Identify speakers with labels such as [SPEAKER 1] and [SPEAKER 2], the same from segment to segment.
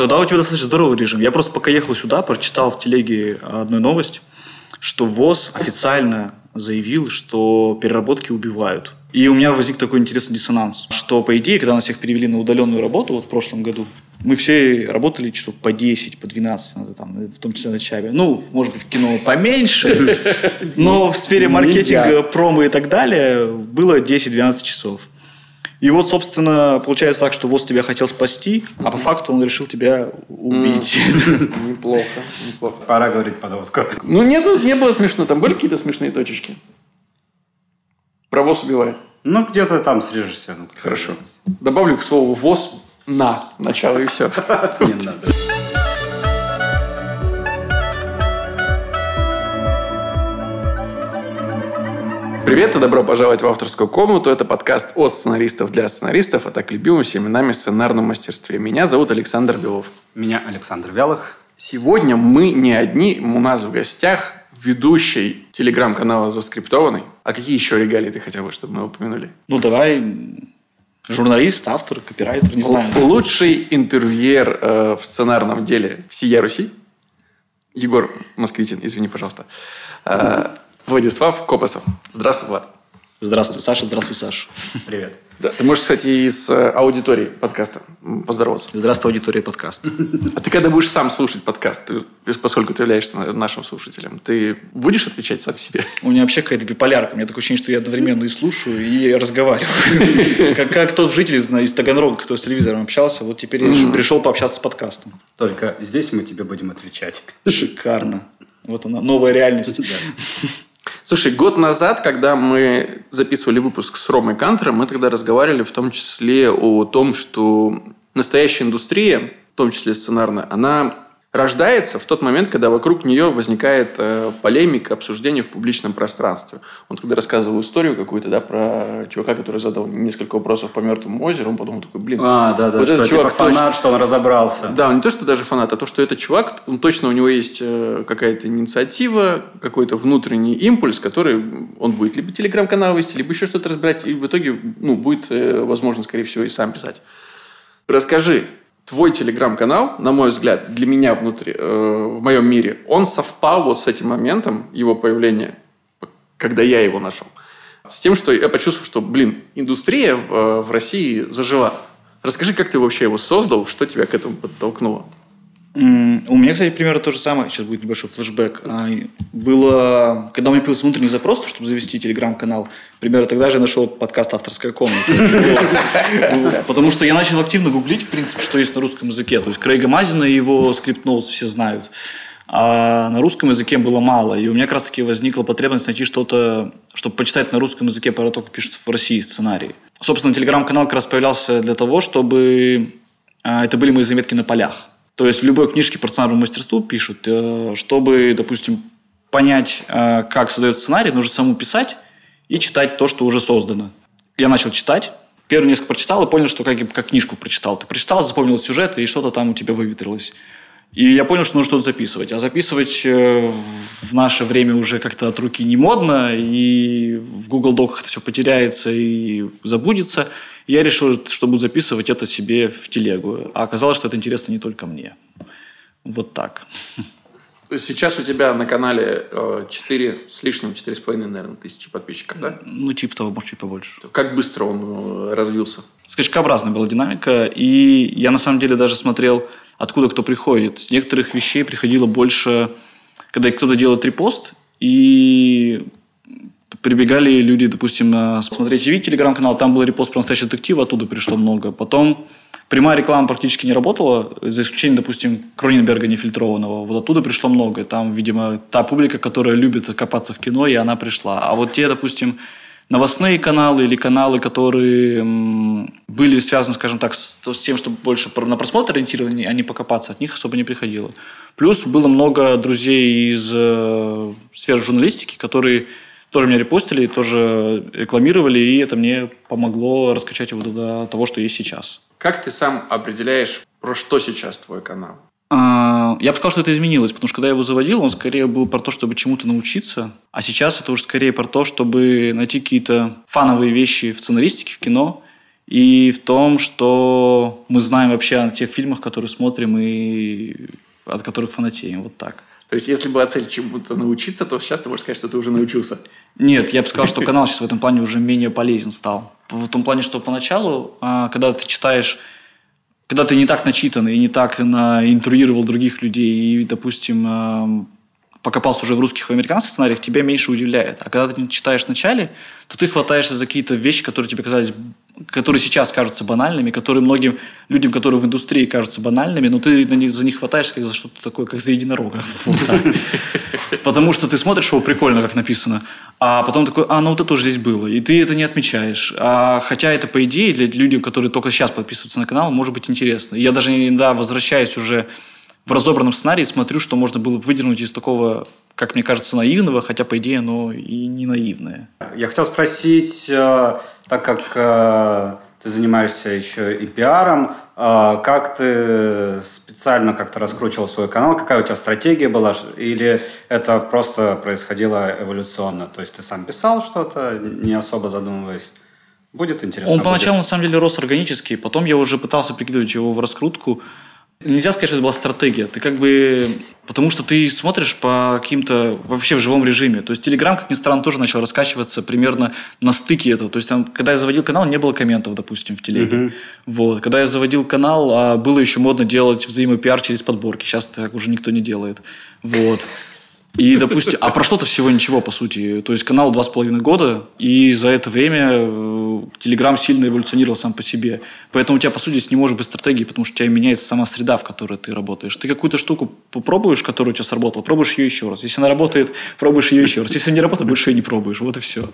[SPEAKER 1] Тогда у тебя достаточно здоровый режим. Я просто пока ехал сюда, прочитал в телеге одну новость, что ВОЗ официально заявил, что переработки убивают. И у меня возник такой интересный диссонанс, что, по идее, когда нас всех перевели на удаленную работу вот в прошлом году, мы все работали часов по 10, по 12, надо, там, в том числе на чабе. Ну, может быть, в кино поменьше, но в сфере маркетинга, промо и так далее было 10-12 часов. И вот, собственно, получается так, что ВОЗ тебя хотел спасти, а по факту он решил тебя убить.
[SPEAKER 2] Неплохо, неплохо.
[SPEAKER 3] Пора говорить подводку.
[SPEAKER 2] Ну, нет, не было смешно. Там были какие-то смешные точечки? Про ВОЗ убивает.
[SPEAKER 3] Ну, где-то там срежешься. Ну,
[SPEAKER 2] Хорошо. Добавлю к слову ВОЗ на начало и все.
[SPEAKER 3] Не надо.
[SPEAKER 2] Привет и добро пожаловать в авторскую комнату. Это подкаст от сценаристов для сценаристов, а так любимым всеми нами сценарном мастерстве. Меня зовут Александр Белов.
[SPEAKER 3] Меня Александр Вялых.
[SPEAKER 2] Сегодня мы не одни, у нас в гостях ведущий телеграм-канала «Заскриптованный». А какие еще регалии ты хотел бы, чтобы мы упомянули?
[SPEAKER 1] Ну, давай журналист, автор, копирайтер, не знаю.
[SPEAKER 2] Лучший интервьюер э, в сценарном деле всея Руси. Егор Москвитин, извини, пожалуйста. Э, Владислав Копосов. Здравствуй, Влад.
[SPEAKER 1] Здравствуй, Саша, здравствуй, Саша.
[SPEAKER 3] Привет.
[SPEAKER 2] Да, ты можешь, кстати, и с э, аудиторией подкаста поздороваться.
[SPEAKER 1] Здравствуй, аудитория подкаста.
[SPEAKER 2] А ты когда будешь сам слушать подкаст, ты, поскольку ты являешься нашим слушателем, ты будешь отвечать сам себе?
[SPEAKER 1] У меня вообще какая-то биполярка. У меня такое ощущение, что я одновременно и слушаю, и разговариваю. Как, как тот житель из, из Таганрога, кто с телевизором общался, вот теперь я пришел пообщаться с подкастом.
[SPEAKER 3] Только здесь мы тебе будем отвечать.
[SPEAKER 1] Шикарно. Вот она, новая реальность.
[SPEAKER 2] Слушай, год назад, когда мы записывали выпуск с Ромой Кантером, мы тогда разговаривали в том числе о том, что настоящая индустрия, в том числе сценарная, она рождается в тот момент, когда вокруг нее возникает э, полемика, обсуждение в публичном пространстве. Он тогда рассказывал историю какую-то, да, про чувака, который задал несколько вопросов по мертвому озеру, он подумал такой, блин,
[SPEAKER 3] А, да, да,
[SPEAKER 2] вот
[SPEAKER 3] что
[SPEAKER 2] этот
[SPEAKER 3] типа
[SPEAKER 2] чувак точно-
[SPEAKER 3] фанат, что он разобрался.
[SPEAKER 2] да, не то, что даже фанат, а то, что этот чувак, он точно у него есть э, какая-то инициатива, какой-то внутренний импульс, который он будет либо телеграм-канал вести, либо еще что-то разбирать, и в итоге ну, будет, э, возможно, скорее всего, и сам писать. Расскажи, твой телеграм-канал, на мой взгляд, для меня внутри, э, в моем мире, он совпал вот с этим моментом его появления, когда я его нашел. С тем, что я почувствовал, что, блин, индустрия в, э, в России зажила. Расскажи, как ты вообще его создал, что тебя к этому подтолкнуло?
[SPEAKER 1] У меня, кстати, примерно то же самое. Сейчас будет небольшой флешбэк. А, Было, когда у меня появился внутренний запрос, чтобы завести телеграм-канал, примерно тогда же я нашел подкаст «Авторская комната». Потому что я начал активно гуглить, в принципе, что есть на русском языке. То есть Крейга Мазина и его скрипт все знают. А на русском языке было мало. И у меня как раз-таки возникла потребность найти что-то, чтобы почитать на русском языке про то, как пишут в России сценарии. Собственно, телеграм-канал как раз появлялся для того, чтобы а, это были мои заметки на полях. То есть в любой книжке по сценарному мастерству пишут, э, чтобы, допустим, понять, э, как создается сценарий, нужно самому писать и читать то, что уже создано. Я начал читать, первые несколько прочитал и понял, что как, как книжку прочитал. Ты прочитал, запомнил сюжет, и что-то там у тебя выветрилось. И я понял, что нужно что-то записывать. А записывать э, в наше время уже как-то от руки не модно, и в Google Доках это все потеряется и забудется. И я решил, что буду записывать это себе в телегу. А оказалось, что это интересно не только мне. Вот так.
[SPEAKER 2] Сейчас у тебя на канале э, 4 с лишним, 4,5, наверное, тысячи подписчиков, да?
[SPEAKER 1] Ну, типа того, может, чуть побольше.
[SPEAKER 2] Как быстро он э, развился?
[SPEAKER 1] скачкообразная была динамика, и я на самом деле даже смотрел, откуда кто приходит. С некоторых вещей приходило больше, когда кто-то делает репост, и прибегали люди, допустим, на смотреть ТВ, телеграм-канал, там был репост про настоящий детектив, оттуда пришло много. Потом прямая реклама практически не работала, за исключением, допустим, Кроненберга нефильтрованного. Вот оттуда пришло много. Там, видимо, та публика, которая любит копаться в кино, и она пришла. А вот те, допустим, новостные каналы или каналы, которые были связаны, скажем так, с, с тем, чтобы больше на просмотр ориентированы, а не покопаться, от них особо не приходило. Плюс было много друзей из э, сферы журналистики, которые тоже меня репостили, тоже рекламировали, и это мне помогло раскачать его до того, что есть сейчас.
[SPEAKER 2] Как ты сам определяешь, про что сейчас твой канал?
[SPEAKER 1] А, Я бы сказал, что это изменилось, потому что когда я его заводил, он скорее был про то, чтобы чему-то научиться, а сейчас это уже скорее про то, чтобы найти какие-то фановые вещи в сценаристике, в кино и в том, что мы знаем вообще о тех фильмах, которые смотрим и от которых фанатеем. Вот так.
[SPEAKER 2] То есть, если была цель чему-то научиться, то сейчас ты можешь сказать, что ты уже научился.
[SPEAKER 1] Нет, я бы сказал, что канал сейчас в этом плане уже менее полезен стал. В том плане, что поначалу, а, когда ты читаешь, когда ты не так начитан и не так на, интруировал других людей, и, допустим, а, покопался уже в русских и американских сценариях, тебя меньше удивляет. А когда ты читаешь вначале, то ты хватаешься за какие-то вещи, которые тебе казались которые сейчас кажутся банальными, которые многим людям, которые в индустрии кажутся банальными, но ты на них, за них хватаешься как за что-то такое, как за единорога. Потому что ты смотришь его прикольно, как написано, а потом такой, а, ну вот это уже здесь было, и ты это не отмечаешь. А, хотя это, по идее, для людей, которые только сейчас подписываются на канал, может быть интересно. Я даже иногда возвращаюсь уже в разобранном сценарии, смотрю, что можно было бы выдернуть из такого как мне кажется, наивного, хотя, по идее, оно и не наивное.
[SPEAKER 3] Я хотел спросить, э, так как э, ты занимаешься еще и пиаром, э, как ты специально как-то раскручивал свой канал, какая у тебя стратегия была, или это просто происходило эволюционно? То есть ты сам писал что-то, не особо задумываясь? Будет интересно?
[SPEAKER 1] Он поначалу, на самом деле, рос органически, потом я уже пытался прикидывать его в раскрутку, Нельзя сказать, что это была стратегия. Ты как бы... Потому что ты смотришь по каким-то... Вообще в живом режиме. То есть Телеграм, как ни странно, тоже начал раскачиваться примерно на стыке этого. То есть там, когда я заводил канал, не было комментов, допустим, в телеге. Uh-huh. Вот. Когда я заводил канал, а было еще модно делать взаимопиар через подборки. Сейчас так уже никто не делает. Вот. И, допустим, а прошло-то всего ничего, по сути. То есть канал два с половиной года, и за это время Телеграм сильно эволюционировал сам по себе. Поэтому у тебя, по сути, не может быть стратегии, потому что у тебя меняется сама среда, в которой ты работаешь. Ты какую-то штуку попробуешь, которая у тебя сработала, пробуешь ее еще раз. Если она работает, пробуешь ее еще раз. Если не работает, больше ее не пробуешь. Вот и все.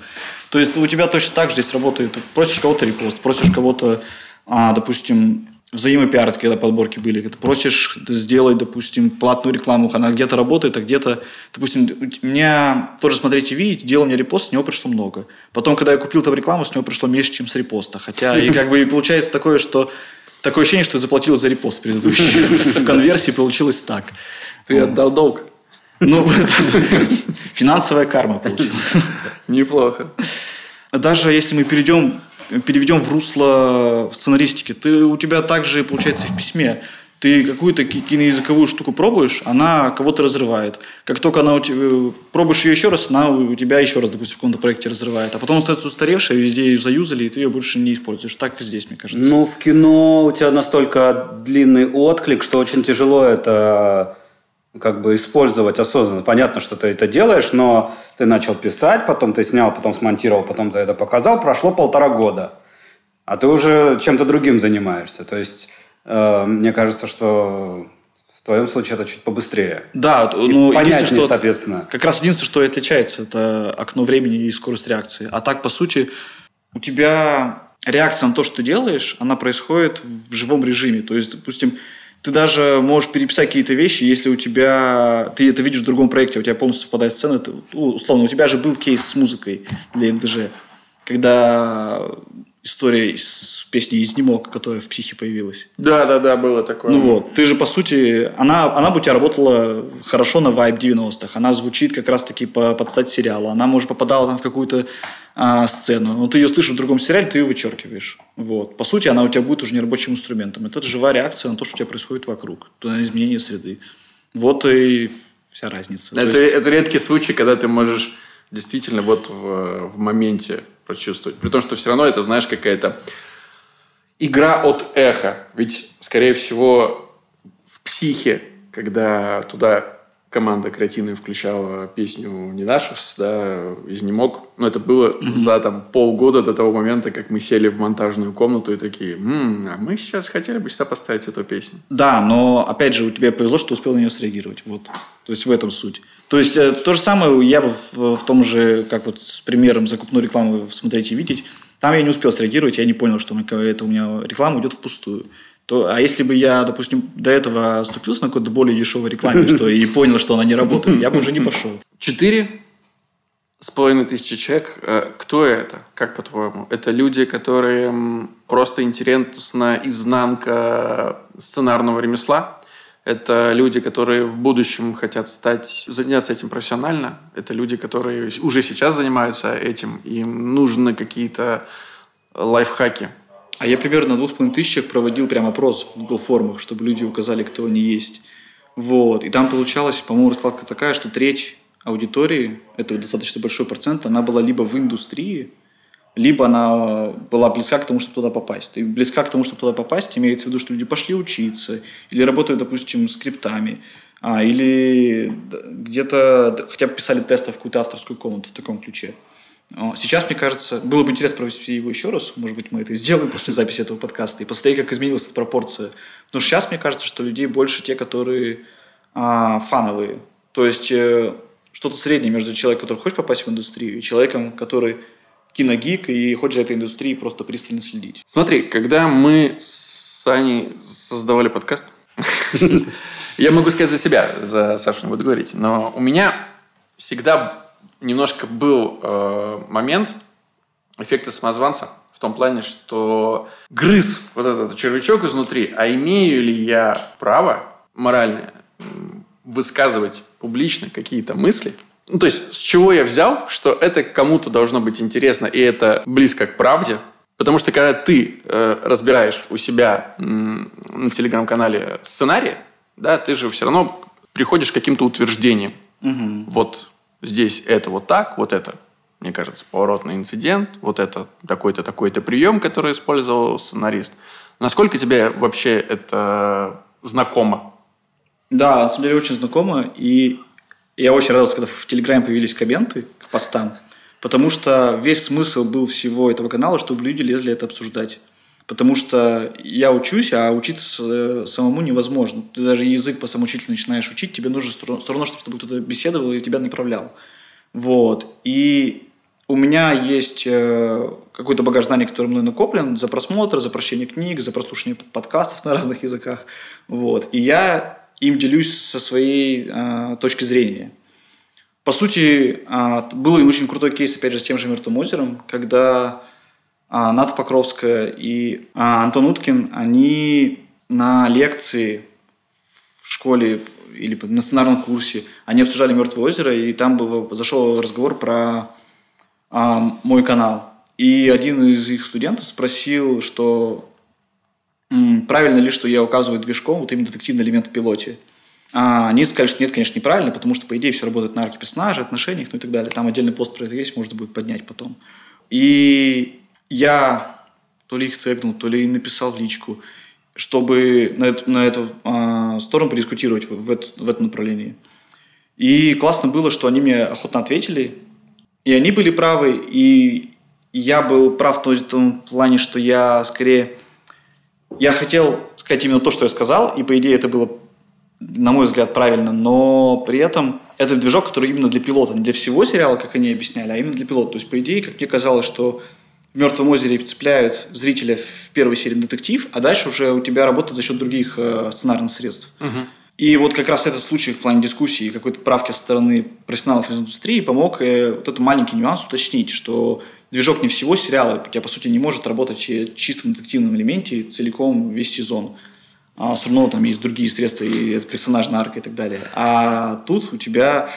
[SPEAKER 1] То есть у тебя точно так же здесь работает. Просишь кого-то репост, просишь кого-то, а, допустим, взаимопиар, когда подборки были. Ты просишь сделать, допустим, платную рекламу, она где-то работает, а где-то... Допустим, у меня тоже смотреть и видеть, делал мне репост, с него пришло много. Потом, когда я купил там рекламу, с него пришло меньше, чем с репоста. Хотя и как бы получается такое, что такое ощущение, что ты заплатил за репост предыдущий. В конверсии получилось так.
[SPEAKER 2] Ты отдал долг.
[SPEAKER 1] Ну, финансовая карма получилась.
[SPEAKER 2] Неплохо.
[SPEAKER 1] Даже если мы перейдем переведем в русло сценаристики, ты, у тебя также получается в письме. Ты какую-то киноязыковую штуку пробуешь, она кого-то разрывает. Как только она у тебя, пробуешь ее еще раз, она у тебя еще раз, допустим, в каком-то проекте разрывает. А потом остается устаревшая, везде ее заюзали, и ты ее больше не используешь. Так и здесь, мне кажется.
[SPEAKER 3] Ну, в кино у тебя настолько длинный отклик, что очень тяжело это как бы использовать осознанно. Понятно, что ты это делаешь, но ты начал писать, потом ты снял, потом смонтировал, потом ты это показал, прошло полтора года. А ты уже чем-то другим занимаешься. То есть, э, мне кажется, что в твоем случае это чуть побыстрее.
[SPEAKER 1] Да, ну,
[SPEAKER 3] понятнее, что соответственно.
[SPEAKER 1] Как раз единственное, что и отличается, это окно времени и скорость реакции. А так, по сути, у тебя реакция на то, что ты делаешь, она происходит в живом режиме. То есть, допустим, ты даже можешь переписать какие-то вещи, если у тебя, ты это видишь в другом проекте, у тебя полностью совпадает сцена, ты, ну, условно, у тебя же был кейс с музыкой для МДЖ, когда история с песней «Изнемог», которая в «Психе» появилась.
[SPEAKER 2] Да, да, да, было такое.
[SPEAKER 1] Ну вот, ты же, по сути, она, она бы у тебя работала хорошо на вайб 90-х. Она звучит как раз-таки по, под стать сериала. Она, может, попадала там в какую-то а, сцену, но ты ее слышишь в другом сериале, ты ее вычеркиваешь. Вот. По сути, она у тебя будет уже не рабочим инструментом. Это живая реакция на то, что у тебя происходит вокруг, на изменение среды. Вот и вся разница.
[SPEAKER 2] Это, есть... это редкий случай, когда ты можешь действительно вот в, в моменте прочувствовать. При том, что все равно это, знаешь, какая-то игра от эха. Ведь, скорее всего, в психе, когда туда команда креативная включала песню «Не нашевс», да, «Изнемог». Но это было mm-hmm. за там полгода до того момента, как мы сели в монтажную комнату и такие, «М-м, а мы сейчас хотели бы сюда поставить эту песню.
[SPEAKER 1] Да, но, опять же, у тебя повезло, что успел на нее среагировать. Вот. То есть, в этом суть. То есть, э, то же самое я бы в, в том же, как вот с примером закупной рекламы смотреть и видеть, там я не успел среагировать, я не понял, что это у меня реклама идет впустую то, а если бы я, допустим, до этого оступился на какой-то более дешевой рекламе, что и понял, что она не работает, я бы уже не пошел.
[SPEAKER 2] Четыре с половиной тысячи человек. Э, кто это? Как по-твоему? Это люди, которые просто интересна изнанка сценарного ремесла? Это люди, которые в будущем хотят стать, заняться этим профессионально. Это люди, которые уже сейчас занимаются этим. Им нужны какие-то лайфхаки
[SPEAKER 1] А я примерно на двух с половиной тысячах проводил прям опрос в Google формах, чтобы люди указали, кто они есть. Вот. И там получалась, по-моему, раскладка такая, что треть аудитории, это достаточно большой процент, она была либо в индустрии, либо она была близка к тому, чтобы туда попасть. И близка к тому, чтобы туда попасть, имеется в виду, что люди пошли учиться, или работают, допустим, скриптами, а, или где-то хотя бы писали тесты в какую-то авторскую комнату в таком ключе. Сейчас, мне кажется, было бы интересно провести его еще раз. Может быть, мы это сделаем после записи этого подкаста и посмотреть, как изменилась эта пропорция. Что сейчас, мне кажется, что людей больше те, которые а, фановые. То есть э, что-то среднее между человеком, который хочет попасть в индустрию, и человеком, который киногик и хочет за этой индустрией просто пристально следить.
[SPEAKER 2] Смотри, когда мы с Аней создавали подкаст, я могу сказать за себя, за Сашу не буду говорить, но у меня всегда немножко был э, момент эффекта самозванца в том плане, что грыз вот этот червячок изнутри, а имею ли я право моральное высказывать публично какие-то мысли, ну, то есть, с чего я взял, что это кому-то должно быть интересно, и это близко к правде, потому что когда ты э, разбираешь у себя э, на телеграм-канале сценарий, да, ты же все равно приходишь к каким-то утверждениям. Угу. Вот здесь это вот так, вот это, мне кажется, поворотный инцидент, вот это такой-то, такой-то прием, который использовал сценарист. Насколько тебе вообще это знакомо?
[SPEAKER 1] Да, на самом деле очень знакомо. И я очень радовался, когда в Телеграме появились комменты к постам, потому что весь смысл был всего этого канала, чтобы люди лезли это обсуждать. Потому что я учусь, а учиться э, самому невозможно. Ты даже язык по самоучителю начинаешь учить, тебе нужно все равно, чтобы с тобой кто-то беседовал и тебя направлял. Вот. И у меня есть э, какой-то багаж знаний, который мной накоплен за просмотр, за прочтение книг, за прослушивание подкастов на разных языках. Вот. И я им делюсь со своей э, точки зрения. По сути, э, был очень крутой кейс, опять же, с тем же «Мертвым озером», когда а, Ната Покровская и а, Антон Уткин, они на лекции в школе или на сценарном курсе, они обсуждали «Мертвое озеро», и там был, зашел разговор про а, мой канал. И один из их студентов спросил, что правильно ли, что я указываю движком вот именно детективный элемент в пилоте. А они сказали, что нет, конечно, неправильно, потому что, по идее, все работает на арке персонажа, отношениях, ну и так далее. Там отдельный пост про это есть, можно будет поднять потом. И я то ли их тегнул, то ли им написал в личку, чтобы на эту, на эту э, сторону подискутировать в, в, это, в этом направлении. И классно было, что они мне охотно ответили, и они были правы, и я был прав в том плане, что я скорее... Я хотел сказать именно то, что я сказал, и по идее это было, на мой взгляд, правильно, но при этом это движок, который именно для пилота, не для всего сериала, как они объясняли, а именно для пилота. То есть, по идее, как мне казалось, что в «Мертвом озере» цепляют зрителя в первой серии детектив, а дальше уже у тебя работает за счет других э, сценарных средств. Угу. И вот как раз этот случай в плане дискуссии, какой-то правки со стороны профессионалов из индустрии помог э, вот этот маленький нюанс уточнить, что движок не всего сериала, у тебя, по сути, не может работать в чистом детективном элементе целиком весь сезон. А все равно там есть другие средства, и это персонажная арка и так далее. А тут у тебя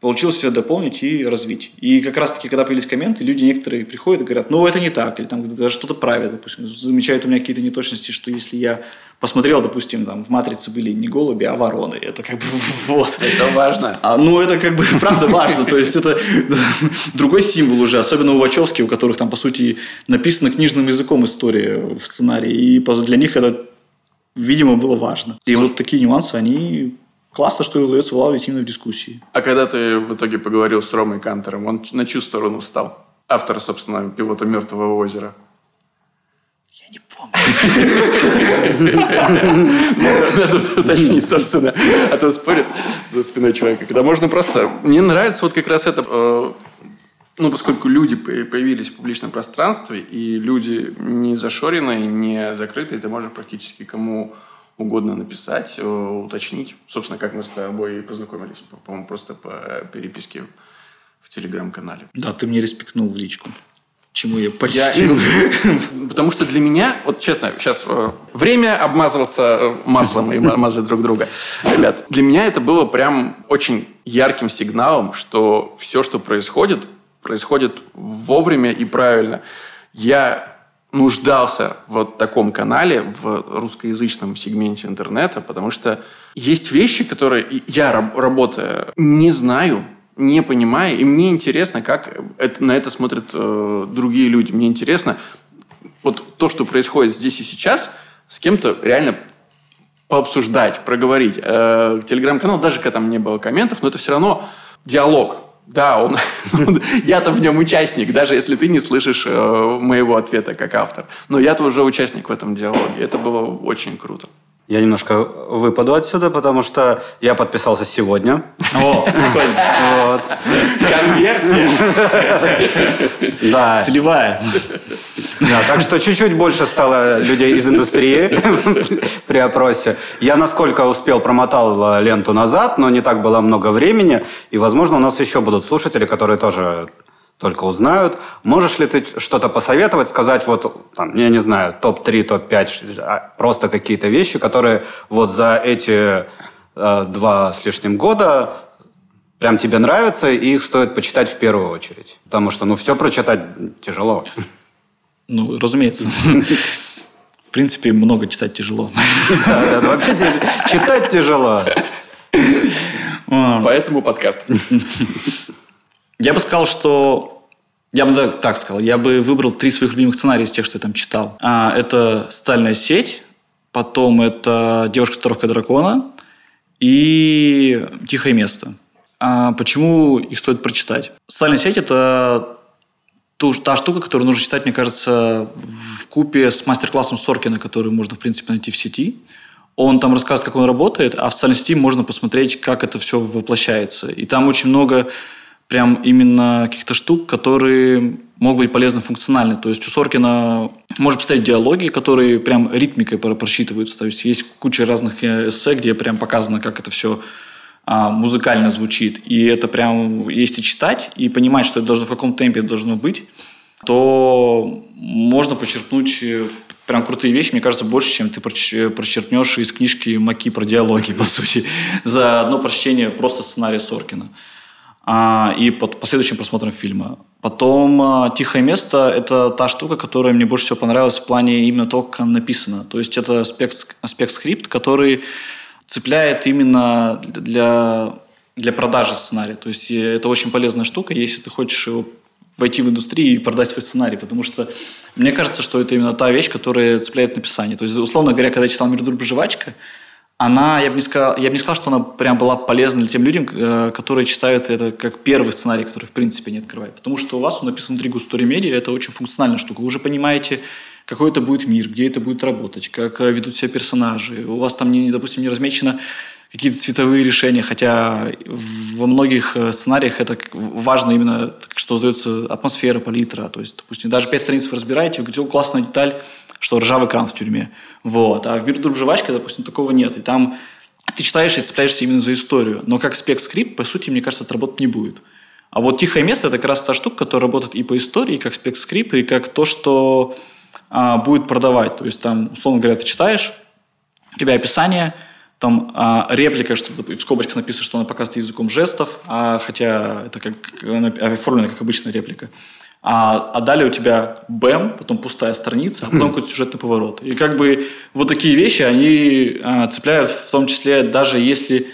[SPEAKER 1] получилось все дополнить и развить. И как раз-таки, когда появились комменты, люди некоторые приходят и говорят, ну, это не так, или там даже что-то правят, допустим, замечают у меня какие-то неточности, что если я посмотрел, допустим, там в «Матрице» были не голуби, а вороны. Это как бы вот.
[SPEAKER 2] Это важно.
[SPEAKER 1] А, ну, это как бы правда важно. То есть, это другой символ уже, особенно у Вачовски, у которых там, по сути, написано книжным языком история в сценарии. И для них это, видимо, было важно. И вот такие нюансы, они классно, что удается улавливать именно в дискуссии.
[SPEAKER 2] А когда ты в итоге поговорил с Ромой Кантером, он на чью сторону встал? Автор, собственно, пилота «Мертвого озера».
[SPEAKER 1] Я не помню.
[SPEAKER 2] Надо уточнить, собственно. А то спорят за спиной человека. Когда можно просто... Мне нравится вот как раз это... Э, ну, поскольку люди появились в публичном пространстве, и люди не зашоренные, не закрытые, ты можешь практически кому угодно написать, э, уточнить. Собственно, как мы с тобой познакомились, по-моему, просто по переписке в телеграм-канале.
[SPEAKER 1] Да, ты мне респектнул в личку. Чему я почтил.
[SPEAKER 2] Потому что для меня, вот честно, сейчас э, время обмазываться э, маслом и мазать друг друга. Ребят, для меня это было прям очень ярким сигналом, что все, что происходит, происходит вовремя и правильно. Я нуждался в вот таком канале в русскоязычном сегменте интернета, потому что есть вещи, которые я, работая, не знаю, не понимаю, и мне интересно, как это, на это смотрят э, другие люди. Мне интересно, вот то, что происходит здесь и сейчас, с кем-то реально пообсуждать, проговорить. Э, Телеграм-канал, даже когда там не было комментов, но это все равно диалог. Да, он, я-то в нем участник, даже если ты не слышишь э, моего ответа как автор. Но я-то уже участник в этом диалоге. Это было очень круто.
[SPEAKER 3] Я немножко выпаду отсюда, потому что я подписался сегодня.
[SPEAKER 1] О.
[SPEAKER 2] Вот. Конверсия.
[SPEAKER 3] Да.
[SPEAKER 1] Целевая.
[SPEAKER 3] Да, так что чуть-чуть больше стало людей из индустрии при опросе. Я насколько успел промотал ленту назад, но не так было много времени. И, возможно, у нас еще будут слушатели, которые тоже только узнают. Можешь ли ты что-то посоветовать, сказать вот, там, я не знаю, топ-3, топ-5, а, просто какие-то вещи, которые вот за эти э, два с лишним года прям тебе нравятся, и их стоит почитать в первую очередь. Потому что, ну, все прочитать тяжело.
[SPEAKER 1] Ну, разумеется. В принципе, много читать тяжело.
[SPEAKER 3] Да, да, вообще читать тяжело.
[SPEAKER 2] Поэтому подкаст.
[SPEAKER 1] Я бы сказал, что... Я бы так сказал. Я бы выбрал три своих любимых сценария из тех, что я там читал. А, это «Стальная сеть», потом это «Девушка-татуировка дракона» и «Тихое место». А почему их стоит прочитать? «Стальная сеть» – это ту, та штука, которую нужно читать, мне кажется, в купе с мастер-классом Соркина, который можно, в принципе, найти в сети. Он там рассказывает, как он работает, а в социальной сети можно посмотреть, как это все воплощается. И там очень много прям именно каких-то штук, которые могут быть полезны функционально. То есть у Соркина можно поставить диалоги, которые прям ритмикой просчитываются. То есть есть куча разных э, эссе, где прям показано, как это все а, музыкально звучит. И это прям, если читать и понимать, что это должно, в каком темпе это должно быть, то можно почерпнуть э, прям крутые вещи, мне кажется, больше, чем ты прочерпнешь из книжки Маки про диалоги, по сути, за одно прочтение просто сценария Соркина а, и под последующим просмотром фильма. Потом а, «Тихое место» – это та штука, которая мне больше всего понравилась в плане именно того, как она написана. То есть это аспект, аспект скрипт, который цепляет именно для, для продажи сценария. То есть это очень полезная штука, если ты хочешь войти в индустрию и продать свой сценарий, потому что мне кажется, что это именно та вещь, которая цепляет написание. То есть, условно говоря, когда я читал «Мир, дружба, жвачка», она, я бы не сказал, я бы не сказал, что она прям была полезна для тем людям, э, которые читают это как первый сценарий, который в принципе не открывает. Потому что у вас он написан внутри Густори Медиа, это очень функциональная штука. Вы уже понимаете, какой это будет мир, где это будет работать, как э, ведут себя персонажи. У вас там, не, допустим, не размечено какие-то цветовые решения, хотя во многих э, сценариях это важно именно, что создается атмосфера, палитра. То есть, допустим, даже пять страниц вы разбираете, вы говорите, классная деталь, что ржавый кран в тюрьме. Вот. А в «Мир друг жвачка», допустим, такого нет. И там ты читаешь и цепляешься именно за историю. Но как spec script, по сути, мне кажется, это работать не будет. А вот «Тихое место» – это как раз та штука, которая работает и по истории, и как spec script, и как то, что а, будет продавать. То есть там, условно говоря, ты читаешь, у тебя описание, там а, реплика, что в скобочках написано, что она показывает языком жестов, а, хотя это как она оформлена как обычная реплика. А, а далее у тебя бэм, потом пустая страница, а потом какой-то сюжетный поворот. И как бы вот такие вещи, они а, цепляют в том числе, даже если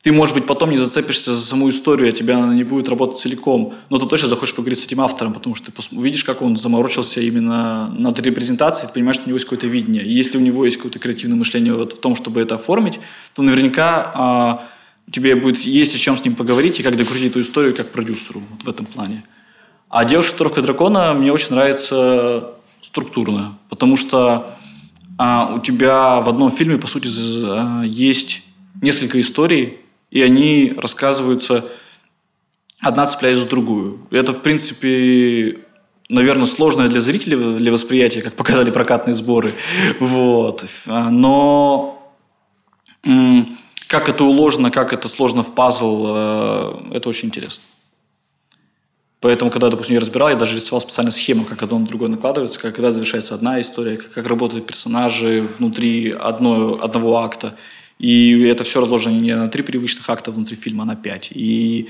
[SPEAKER 1] ты, может быть, потом не зацепишься за саму историю, а тебя она не будет работать целиком, но ты точно захочешь поговорить с этим автором, потому что ты увидишь, как он заморочился именно над репрезентацией, ты понимаешь, что у него есть какое-то видение. И если у него есть какое-то креативное мышление вот в том, чтобы это оформить, то наверняка а, тебе будет есть о чем с ним поговорить и как докрутить эту историю как продюсеру вот в этом плане. А девушка тройка дракона мне очень нравится структурно, потому что а, у тебя в одном фильме, по сути, а, есть несколько историй, и они рассказываются одна цепляясь за другую. Это, в принципе, наверное, сложное для зрителей, для восприятия, как показали прокатные сборы. Вот. А, но как это уложено, как это сложно в пазл, э, это очень интересно. Поэтому, когда, допустим, я разбирал, я даже рисовал специально схему, как одно на другое накладывается, как когда завершается одна история, как, как работают персонажи внутри одно, одного акта. И это все разложено не на три привычных акта внутри фильма, а на пять. И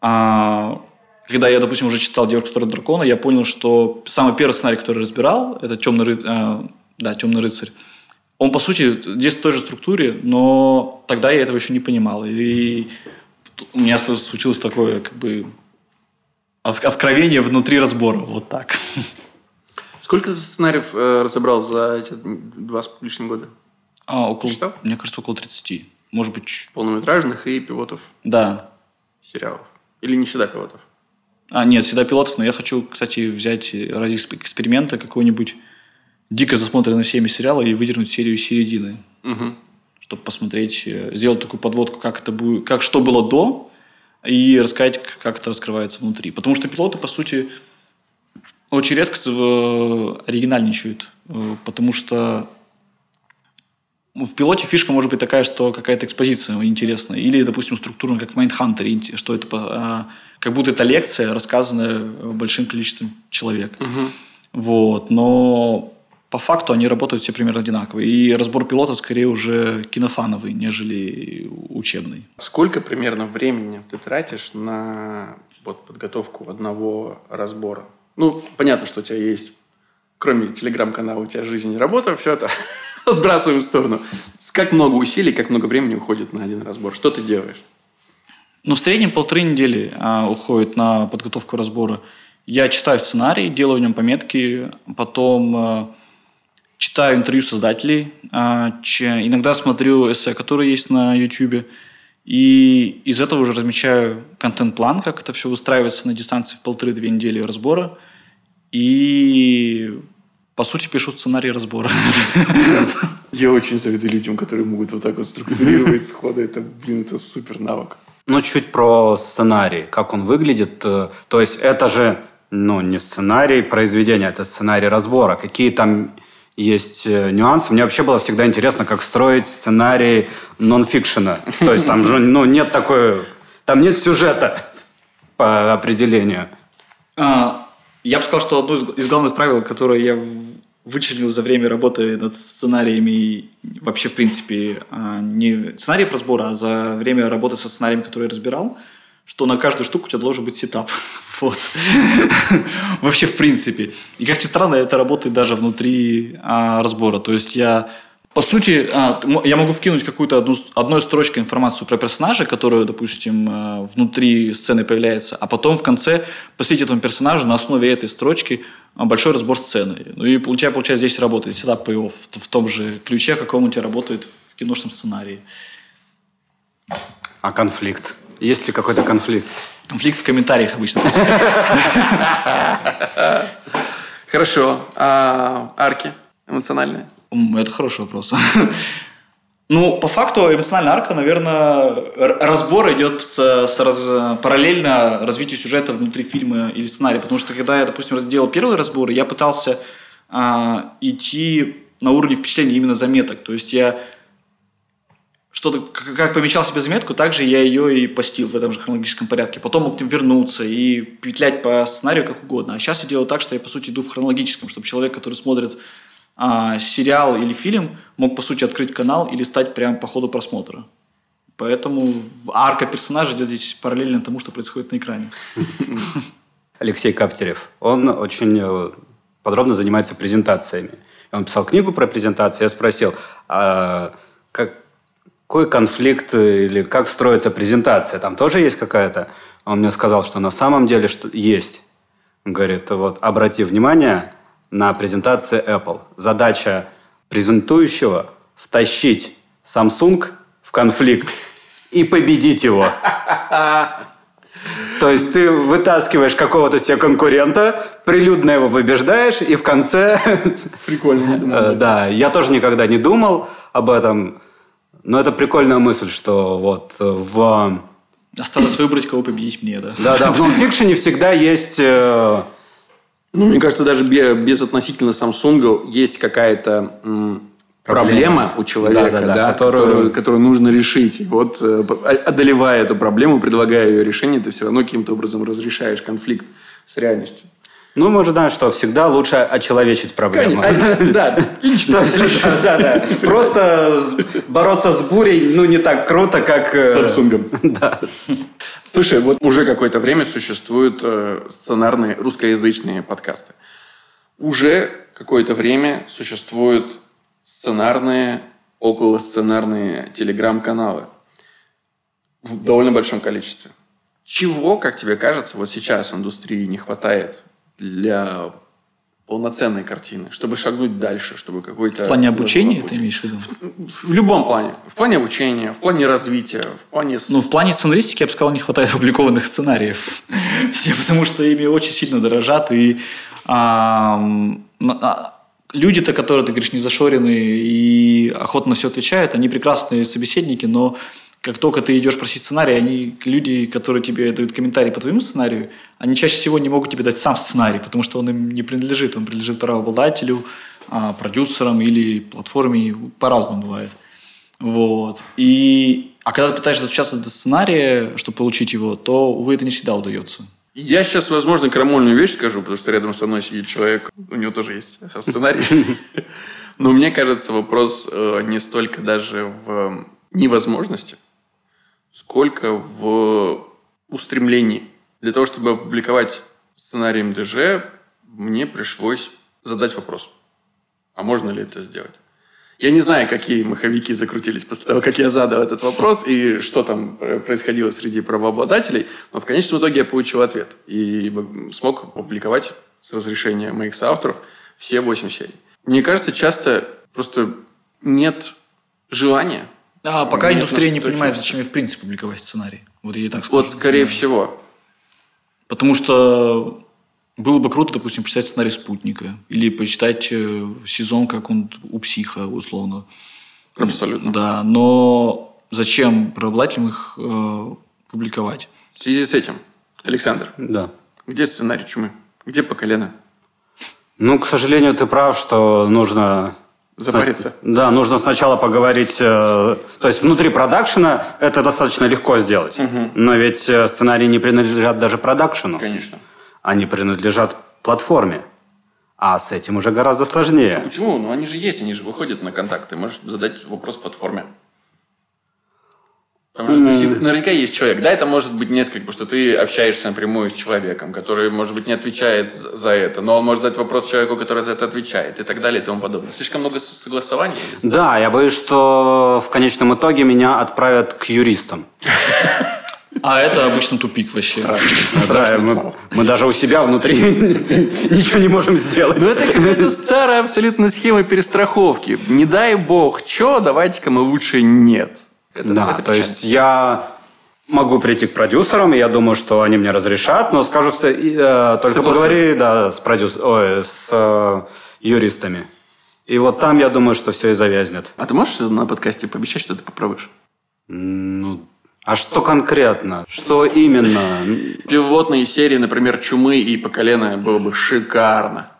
[SPEAKER 1] а, когда я, допустим, уже читал «Девушку стороны дракона», я понял, что самый первый сценарий, который разбирал, это «Темный, ры... а, да, «Темный рыцарь», он, по сути, здесь в той же структуре, но тогда я этого еще не понимал. И у меня случилось такое, как бы, откровение внутри разбора. Вот так.
[SPEAKER 2] Сколько ты сценариев э, разобрал за эти два с лишним года?
[SPEAKER 1] А, около, Что? мне кажется, около 30. Может быть...
[SPEAKER 2] Полнометражных и пилотов?
[SPEAKER 1] Да.
[SPEAKER 2] Сериалов? Или не всегда пилотов?
[SPEAKER 1] А, нет, всегда пилотов, но я хочу, кстати, взять ради эксперимента какой-нибудь дико засмотренный всеми сериала и выдернуть серию середины.
[SPEAKER 2] Угу.
[SPEAKER 1] Чтобы посмотреть, э, сделать такую подводку, как это будет, как что было до, и рассказать, как это раскрывается внутри. Потому что пилоты, по сути, очень редко оригинальничают. Э, потому что в пилоте фишка может быть такая, что какая-то экспозиция интересная. Или, допустим, структурно, как в Mindhunter, что это а, как будто это лекция, рассказанная большим количеством человек.
[SPEAKER 2] Угу.
[SPEAKER 1] Вот. Но по факту они работают все примерно одинаково. И разбор пилота скорее уже кинофановый, нежели учебный.
[SPEAKER 2] Сколько примерно времени ты тратишь на вот, подготовку одного разбора? Ну, понятно, что у тебя есть, кроме телеграм-канала, у тебя жизнь и работа, все это отбрасываем в сторону. Как много усилий, как много времени уходит на один разбор? Что ты делаешь?
[SPEAKER 1] Ну, в среднем полторы недели а, уходит на подготовку разбора. Я читаю сценарий, делаю в нем пометки, потом а, читаю интервью создателей, а, иногда смотрю эссе, которые есть на YouTube, и из этого уже размечаю контент-план, как это все выстраивается на дистанции в полторы-две недели разбора, и по сути, пишу сценарий разбора.
[SPEAKER 2] Я очень советую людям, которые могут вот так вот структурировать сходы. Это, блин, это супер навык.
[SPEAKER 3] Ну, чуть про сценарий, как он выглядит. Э, то есть это же, ну, не сценарий произведения, это сценарий разбора. Какие там есть э, нюансы. Мне вообще было всегда интересно, как строить сценарий нонфикшена. То есть там же, ну, нет такой... Там нет сюжета по определению.
[SPEAKER 1] А, я бы сказал, что одно из главных правил, которое я вычленил за время работы над сценариями вообще, в принципе, а, не сценариев разбора, а за время работы со сценариями, которые я разбирал, что на каждую штуку у тебя должен быть сетап. Вот. Вообще, в принципе. И как ни странно, это работает даже внутри а, разбора. То есть я по сути, а, я могу вкинуть какую-то одну, одной строчкой информацию про персонажа, которая, допустим, а, внутри сцены появляется, а потом в конце посвятить этому персонажу на основе этой строчки а, большой разбор сцены. Ну и тебя, получается, здесь работает всегда PO в, в том же ключе, каком у тебя работает в киношном сценарии.
[SPEAKER 3] А конфликт? Есть ли какой-то конфликт?
[SPEAKER 1] Конфликт в комментариях обычно.
[SPEAKER 2] Хорошо. А арки эмоциональные?
[SPEAKER 1] Это хороший вопрос. Ну, по факту эмоциональная арка, наверное, разбор идет с, с раз, параллельно развитию сюжета внутри фильма или сценария. Потому что когда я, допустим, делал первый разбор, я пытался а, идти на уровне впечатления именно заметок. То есть я что-то, как помечал себе заметку, так же я ее и постил в этом же хронологическом порядке. Потом мог вернуться и петлять по сценарию как угодно. А сейчас я делаю так, что я, по сути, иду в хронологическом, чтобы человек, который смотрит а, сериал или фильм мог, по сути, открыть канал или стать прямо по ходу просмотра. Поэтому арка персонажа идет здесь параллельно тому, что происходит на экране.
[SPEAKER 3] Алексей Каптерев, он очень э, подробно занимается презентациями. Он писал книгу про презентации. Я спросил, а какой конфликт или как строится презентация? Там тоже есть какая-то? Он мне сказал, что на самом деле что есть. Он говорит, вот обрати внимание, на презентации Apple. Задача презентующего – втащить Samsung в конфликт и победить его. То есть ты вытаскиваешь какого-то себе конкурента, прилюдно его побеждаешь, и в конце...
[SPEAKER 2] Прикольно, не думал. Э,
[SPEAKER 3] да, я тоже никогда не думал об этом, но это прикольная мысль, что вот в...
[SPEAKER 1] Осталось выбрать, кого победить мне, да?
[SPEAKER 3] Да, да, в нонфикшене всегда есть э,
[SPEAKER 2] ну, мне кажется, даже без относительно Samsung есть какая-то проблема, проблема у человека, да, да, да, которую... Которую, которую нужно решить. И вот, э, одолевая эту проблему, предлагая ее решение, ты все равно каким-то образом разрешаешь конфликт с реальностью.
[SPEAKER 3] Ну, мы же знаем, что всегда лучше очеловечить проблему.
[SPEAKER 2] Да, лично.
[SPEAKER 3] Да, да. Просто бороться с бурей, ну, не так круто, как...
[SPEAKER 2] С Samsung.
[SPEAKER 3] Да.
[SPEAKER 2] Слушай, вот уже какое-то время существуют э, сценарные русскоязычные подкасты. Уже какое-то время существуют сценарные, околосценарные телеграм-каналы в довольно большом количестве. Чего, как тебе кажется, вот сейчас индустрии не хватает для полноценной картины, чтобы шагнуть дальше, чтобы какой-то...
[SPEAKER 1] В плане обучения ты имеешь в виду?
[SPEAKER 2] В, в любом плане. В плане обучения, в плане развития, в плане...
[SPEAKER 1] Ну, в плане сценаристики, я бы сказал, не хватает опубликованных сценариев. Все, потому что ими очень сильно дорожат. И а, люди-то, которые, ты говоришь, не зашоренные и охотно все отвечают, они прекрасные собеседники, но как только ты идешь просить сценарий, они, люди, которые тебе дают комментарии по твоему сценарию, они чаще всего не могут тебе дать сам сценарий, потому что он им не принадлежит. Он принадлежит правообладателю, а, продюсерам или платформе, по-разному бывает. Вот. И, а когда ты пытаешься достучаться до сценария, чтобы получить его, то, увы, это не всегда удается.
[SPEAKER 2] Я сейчас, возможно, крамольную вещь скажу, потому что рядом со мной сидит человек, у него тоже есть сценарий. Но мне кажется, вопрос э, не столько даже в невозможности, сколько в устремлении. Для того, чтобы опубликовать сценарий МДЖ, мне пришлось задать вопрос. А можно ли это сделать? Я не знаю, какие маховики закрутились после того, как я задал этот вопрос, и что там происходило среди правообладателей, но в конечном итоге я получил ответ. И смог опубликовать с разрешения моих соавторов все восемь серий. Мне кажется, часто просто нет желания
[SPEAKER 1] а пока Нет, индустрия не понимает, зачем ей в принципе публиковать сценарий. Вот я так
[SPEAKER 2] скажу. Вот, скорее всего.
[SPEAKER 1] Потому что было бы круто, допустим, почитать сценарий «Спутника» или почитать э, сезон, как он у психа, условно.
[SPEAKER 2] Абсолютно.
[SPEAKER 1] Да, но зачем правообладателям их э, публиковать?
[SPEAKER 2] В связи с этим, Александр,
[SPEAKER 3] да.
[SPEAKER 2] где сценарий «Чумы»? Где по колено?
[SPEAKER 3] Ну, к сожалению, ты прав, что нужно
[SPEAKER 2] запариться.
[SPEAKER 3] Да, нужно сначала поговорить. Э, то есть внутри продакшена это достаточно легко сделать. Угу. Но ведь э, сценарии не принадлежат даже продакшену.
[SPEAKER 2] Конечно.
[SPEAKER 3] Они принадлежат платформе. А с этим уже гораздо сложнее. А
[SPEAKER 2] почему? Ну, они же есть, они же выходят на контакты. Можешь задать вопрос платформе. Потому что mm. наверняка есть человек. Да, это может быть несколько, потому что ты общаешься напрямую с человеком, который, может быть, не отвечает за это, но он может дать вопрос человеку, который за это отвечает, и так далее, и тому подобное. Слишком много согласований.
[SPEAKER 3] Да, я боюсь, что в конечном итоге меня отправят к юристам.
[SPEAKER 1] А это обычно тупик вообще.
[SPEAKER 3] Да, мы, мы даже у себя внутри ничего не можем сделать.
[SPEAKER 2] Ну, это какая-то старая абсолютно схема перестраховки. Не дай бог, что, давайте-ка мы лучше нет.
[SPEAKER 3] Это, да, это то есть я могу прийти к продюсерам, и я думаю, что они мне разрешат, но скажу, что, э, только поговори да, с, продюс... Ой, с э, юристами. И вот там, я думаю, что все и завязнет.
[SPEAKER 2] А ты можешь на подкасте пообещать, что ты поправишь?
[SPEAKER 3] Ну, а что конкретно? Что именно?
[SPEAKER 2] Пилотные серии, например, «Чумы» и «По колено» было бы шикарно.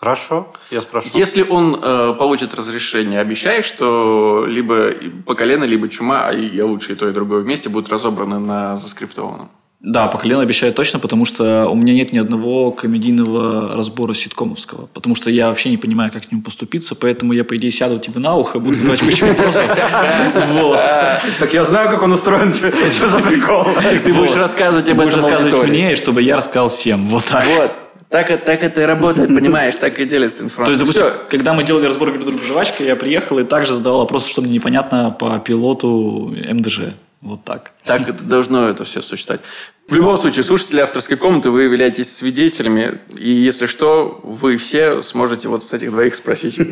[SPEAKER 3] Хорошо, я спрошу.
[SPEAKER 2] Если он э, получит разрешение, обещаешь, что либо по колено, либо чума, а я лучше и то, и другое вместе будут разобраны на заскриптованном?
[SPEAKER 1] Да, по колено обещаю точно, потому что у меня нет ни одного комедийного разбора ситкомовского. Потому что я вообще не понимаю, как с ним поступиться, поэтому я, по идее, сяду тебе на ухо, буду задавать кучу вопросов.
[SPEAKER 3] Так я знаю, как он устроен, что за прикол.
[SPEAKER 2] Ты будешь рассказывать об этом
[SPEAKER 1] Будешь рассказывать мне, чтобы я рассказал всем. Вот так.
[SPEAKER 2] Вот. Так, так это и работает, понимаешь, так и делится информация.
[SPEAKER 1] То есть, допустим, Все. когда мы делали разбор друг друга жвачкой, я приехал и также задавал вопрос, что мне непонятно по пилоту МДЖ. Вот так.
[SPEAKER 2] Так это должно это все существовать. В любом случае, слушатели авторской комнаты, вы являетесь свидетелями, и если что, вы все сможете вот с этих двоих спросить.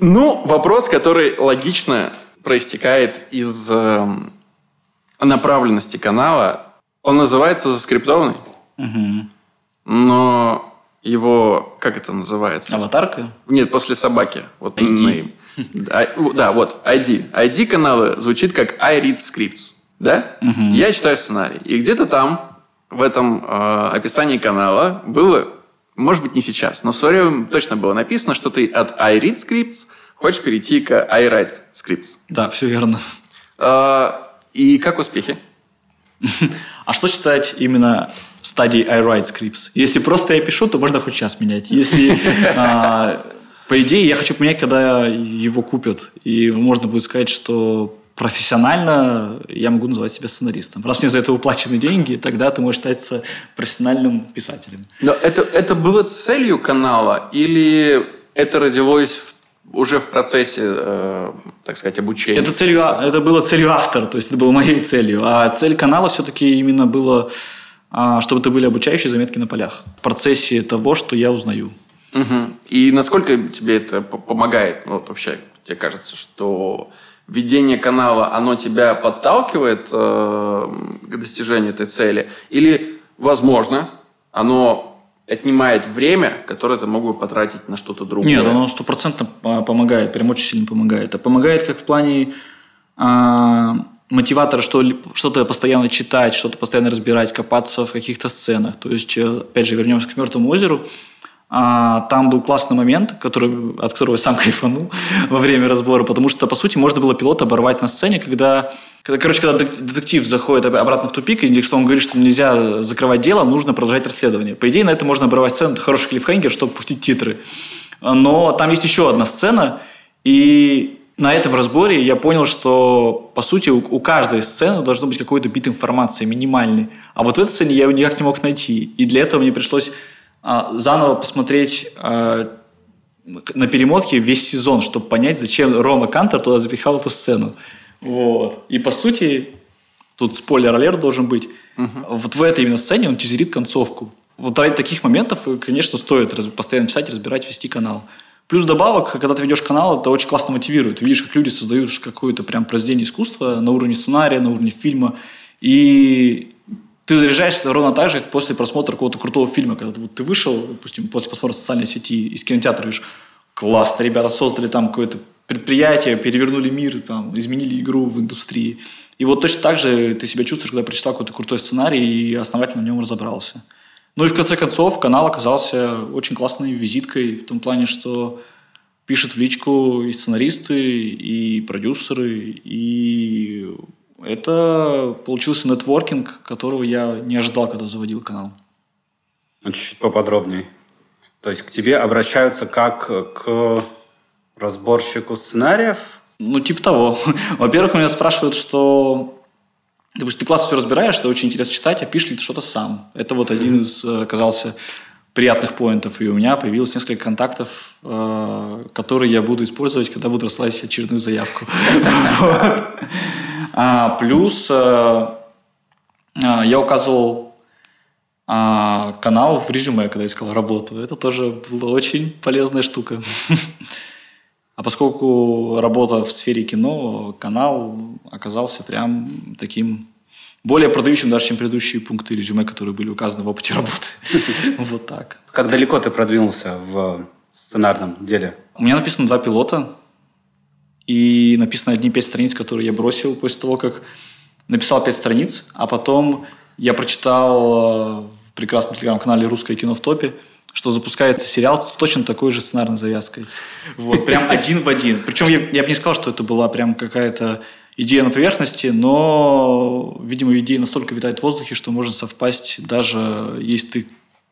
[SPEAKER 2] Ну, вопрос, который логично проистекает из эм, направленности канала, он называется «Заскриптованный». Но его, как это называется?
[SPEAKER 1] Аватарка?
[SPEAKER 2] Нет, после собаки. Вот ID. А, да, вот, ID. ID канала звучит как I read scripts. Да? Угу. Я читаю сценарий. И где-то там, в этом э, описании канала, было, может быть, не сейчас, но в свое время точно было написано, что ты от I read scripts хочешь перейти к I write scripts.
[SPEAKER 1] Да, все верно.
[SPEAKER 2] Э, и как успехи?
[SPEAKER 1] А что считать именно стадии I write scripts? Если просто я пишу, то можно хоть час менять. Если а, по идее, я хочу поменять, когда его купят. И можно будет сказать, что профессионально я могу называть себя сценаристом. Раз мне за это уплачены деньги, тогда ты можешь считаться профессиональным писателем.
[SPEAKER 2] Но это, это было целью канала или это родилось в уже в процессе, э, так сказать, обучения.
[SPEAKER 1] Это, целью, это было целью автора, то есть это было моей целью. А цель канала все-таки именно было, а, чтобы это были обучающие заметки на полях. В процессе того, что я узнаю.
[SPEAKER 2] Угу. И насколько тебе это помогает? Ну, вот вообще, тебе кажется, что ведение канала, оно тебя подталкивает э, к достижению этой цели? Или, возможно, оно отнимает время, которое ты мог бы потратить на что-то другое.
[SPEAKER 1] Нет, оно стопроцентно помогает, прям очень сильно помогает. А помогает как в плане а, мотиватора что, что-то постоянно читать, что-то постоянно разбирать, копаться в каких-то сценах. То есть, э, опять же, вернемся к «Мертвому озеру». А, там был классный момент, который, от которого я сам кайфанул во время разбора, потому что, по сути, можно было пилота оборвать на сцене, когда когда, короче, когда детектив заходит обратно в тупик, и что он говорит, что нельзя закрывать дело, нужно продолжать расследование. По идее, на это можно оборвать сцену, это хороший клиффхенгер, чтобы пустить титры. Но там есть еще одна сцена, и на этом разборе я понял, что, по сути, у, у каждой сцены должно быть какой-то бит информации, минимальный. А вот в этой сцене я его никак не мог найти. И для этого мне пришлось а, заново посмотреть а, на перемотке весь сезон, чтобы понять, зачем Рома Кантер туда запихал эту сцену. Вот. И по сути, тут спойлер-алерт должен быть, угу. вот в этой именно сцене он тизерит концовку. Вот ради таких моментов, конечно, стоит постоянно читать, разбирать, вести канал. Плюс добавок, когда ты ведешь канал, это очень классно мотивирует. Видишь, как люди создают какое-то прям произведение искусства на уровне сценария, на уровне фильма. И ты заряжаешься ровно так же, как после просмотра какого-то крутого фильма. Когда вот, ты вышел, допустим, после просмотра социальной сети из кинотеатра, говоришь, классно, ребята создали там какое-то предприятия, перевернули мир, там, изменили игру в индустрии. И вот точно так же ты себя чувствуешь, когда прочитал какой-то крутой сценарий и основательно в нем разобрался. Ну и в конце концов канал оказался очень классной визиткой в том плане, что пишут в личку и сценаристы, и продюсеры, и это получился нетворкинг, которого я не ожидал, когда заводил канал.
[SPEAKER 3] Чуть-чуть поподробнее. То есть к тебе обращаются как к разборщику сценариев?
[SPEAKER 1] Ну, типа того. Во-первых, меня спрашивают, что Допустим, ты классно все разбираешь, что очень интересно читать, а пишешь ли ты что-то сам. Это вот один из, э, оказался, приятных поинтов. И у меня появилось несколько контактов, э, которые я буду использовать, когда буду рассылать очередную заявку. А, плюс э, я указывал а, канал в резюме, когда искал работу. Это тоже была очень полезная штука. А поскольку работа в сфере кино, канал оказался прям таким более продающим даже, чем предыдущие пункты резюме, которые были указаны в опыте работы. Вот так.
[SPEAKER 3] Как далеко ты продвинулся в сценарном деле?
[SPEAKER 1] У меня написано два пилота. И написано одни пять страниц, которые я бросил после того, как написал пять страниц. А потом я прочитал в прекрасном телеграм-канале «Русское кино в топе», что запускается сериал с точно такой же сценарной завязкой. Вот, прям один в один. Причем я, я бы не сказал, что это была прям какая-то идея на поверхности, но, видимо, идея настолько витает в воздухе, что можно совпасть, даже если ты,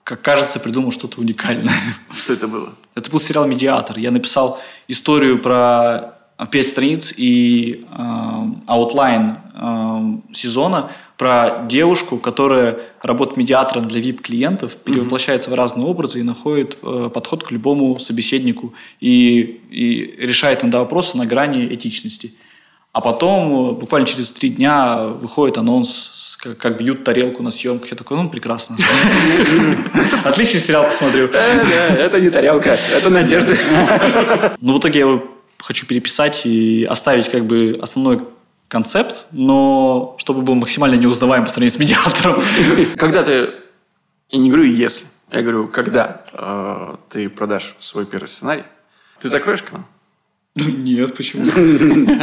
[SPEAKER 1] как кажется, придумал что-то уникальное.
[SPEAKER 2] Что это было?
[SPEAKER 1] Это был сериал «Медиатор». Я написал историю про пять страниц и э, outline э, сезона про девушку, которая работает медиатором для VIP-клиентов, перевоплощается mm-hmm. в разные образы и находит э, подход к любому собеседнику и, и решает иногда вопросы на грани этичности. А потом, э, буквально через три дня, выходит анонс, как, как бьют тарелку на съемках. Я такой, ну, прекрасно. Отличный сериал посмотрю.
[SPEAKER 2] Э, это не тарелка, это надежда.
[SPEAKER 1] Ну, в итоге я его хочу переписать и оставить как бы основной концепт, но чтобы был максимально неузнаваем по сравнению с медиатором.
[SPEAKER 2] Когда ты, я не говорю если, я говорю, когда э, ты продашь свой первый сценарий, ты закроешь канал?
[SPEAKER 1] Нет, почему?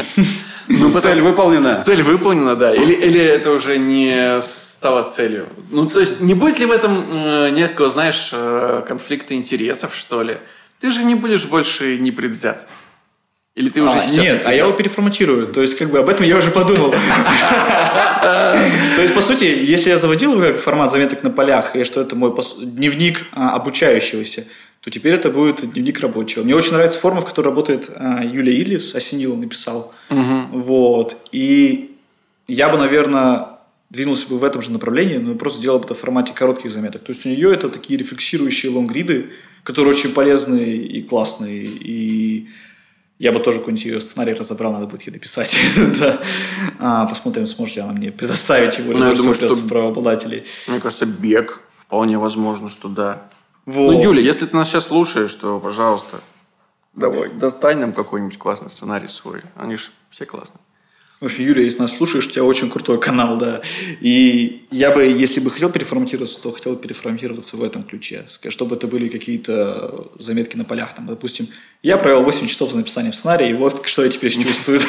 [SPEAKER 3] Ну, цель выполнена.
[SPEAKER 2] Цель выполнена, да. Или, или это уже не стало целью? Ну, то есть, не будет ли в этом э, некого, знаешь, э, конфликта интересов, что ли? Ты же не будешь больше непредвзят. Или ты уже а,
[SPEAKER 1] сейчас... Нет, а я его переформатирую. То есть, как бы об этом я уже подумал. То есть, по сути, если я заводил формат заметок на полях, и что это мой дневник а, обучающегося, то теперь это будет дневник рабочего. Мне очень нравится форма, в которой работает а, Юлия Иллис, Осенила написал. Вот. И я бы, наверное, двинулся бы в этом же направлении, но просто делал бы это в формате коротких заметок. То есть у нее это такие рефлексирующие лонгриды, которые очень полезные и классные. И я бы тоже какой-нибудь ее сценарий разобрал, надо будет ей дописать. да. а, посмотрим, сможет ли она мне предоставить его.
[SPEAKER 2] Ну, я думаю, что
[SPEAKER 1] правообладателей.
[SPEAKER 2] Мне кажется, бег вполне возможно, что да.
[SPEAKER 1] Вот.
[SPEAKER 2] Ну, Юля, если ты нас сейчас слушаешь, то, пожалуйста, давай, достань нам какой-нибудь классный сценарий свой. Они же все классные.
[SPEAKER 1] В общем, Юля, если нас слушаешь, у тебя очень крутой канал, да. И я бы, если бы хотел переформатироваться, то хотел переформатироваться в этом ключе. Чтобы это были какие-то заметки на полях. Там, допустим, я провел 8 часов за написанием сценария, и вот что я теперь чувствую.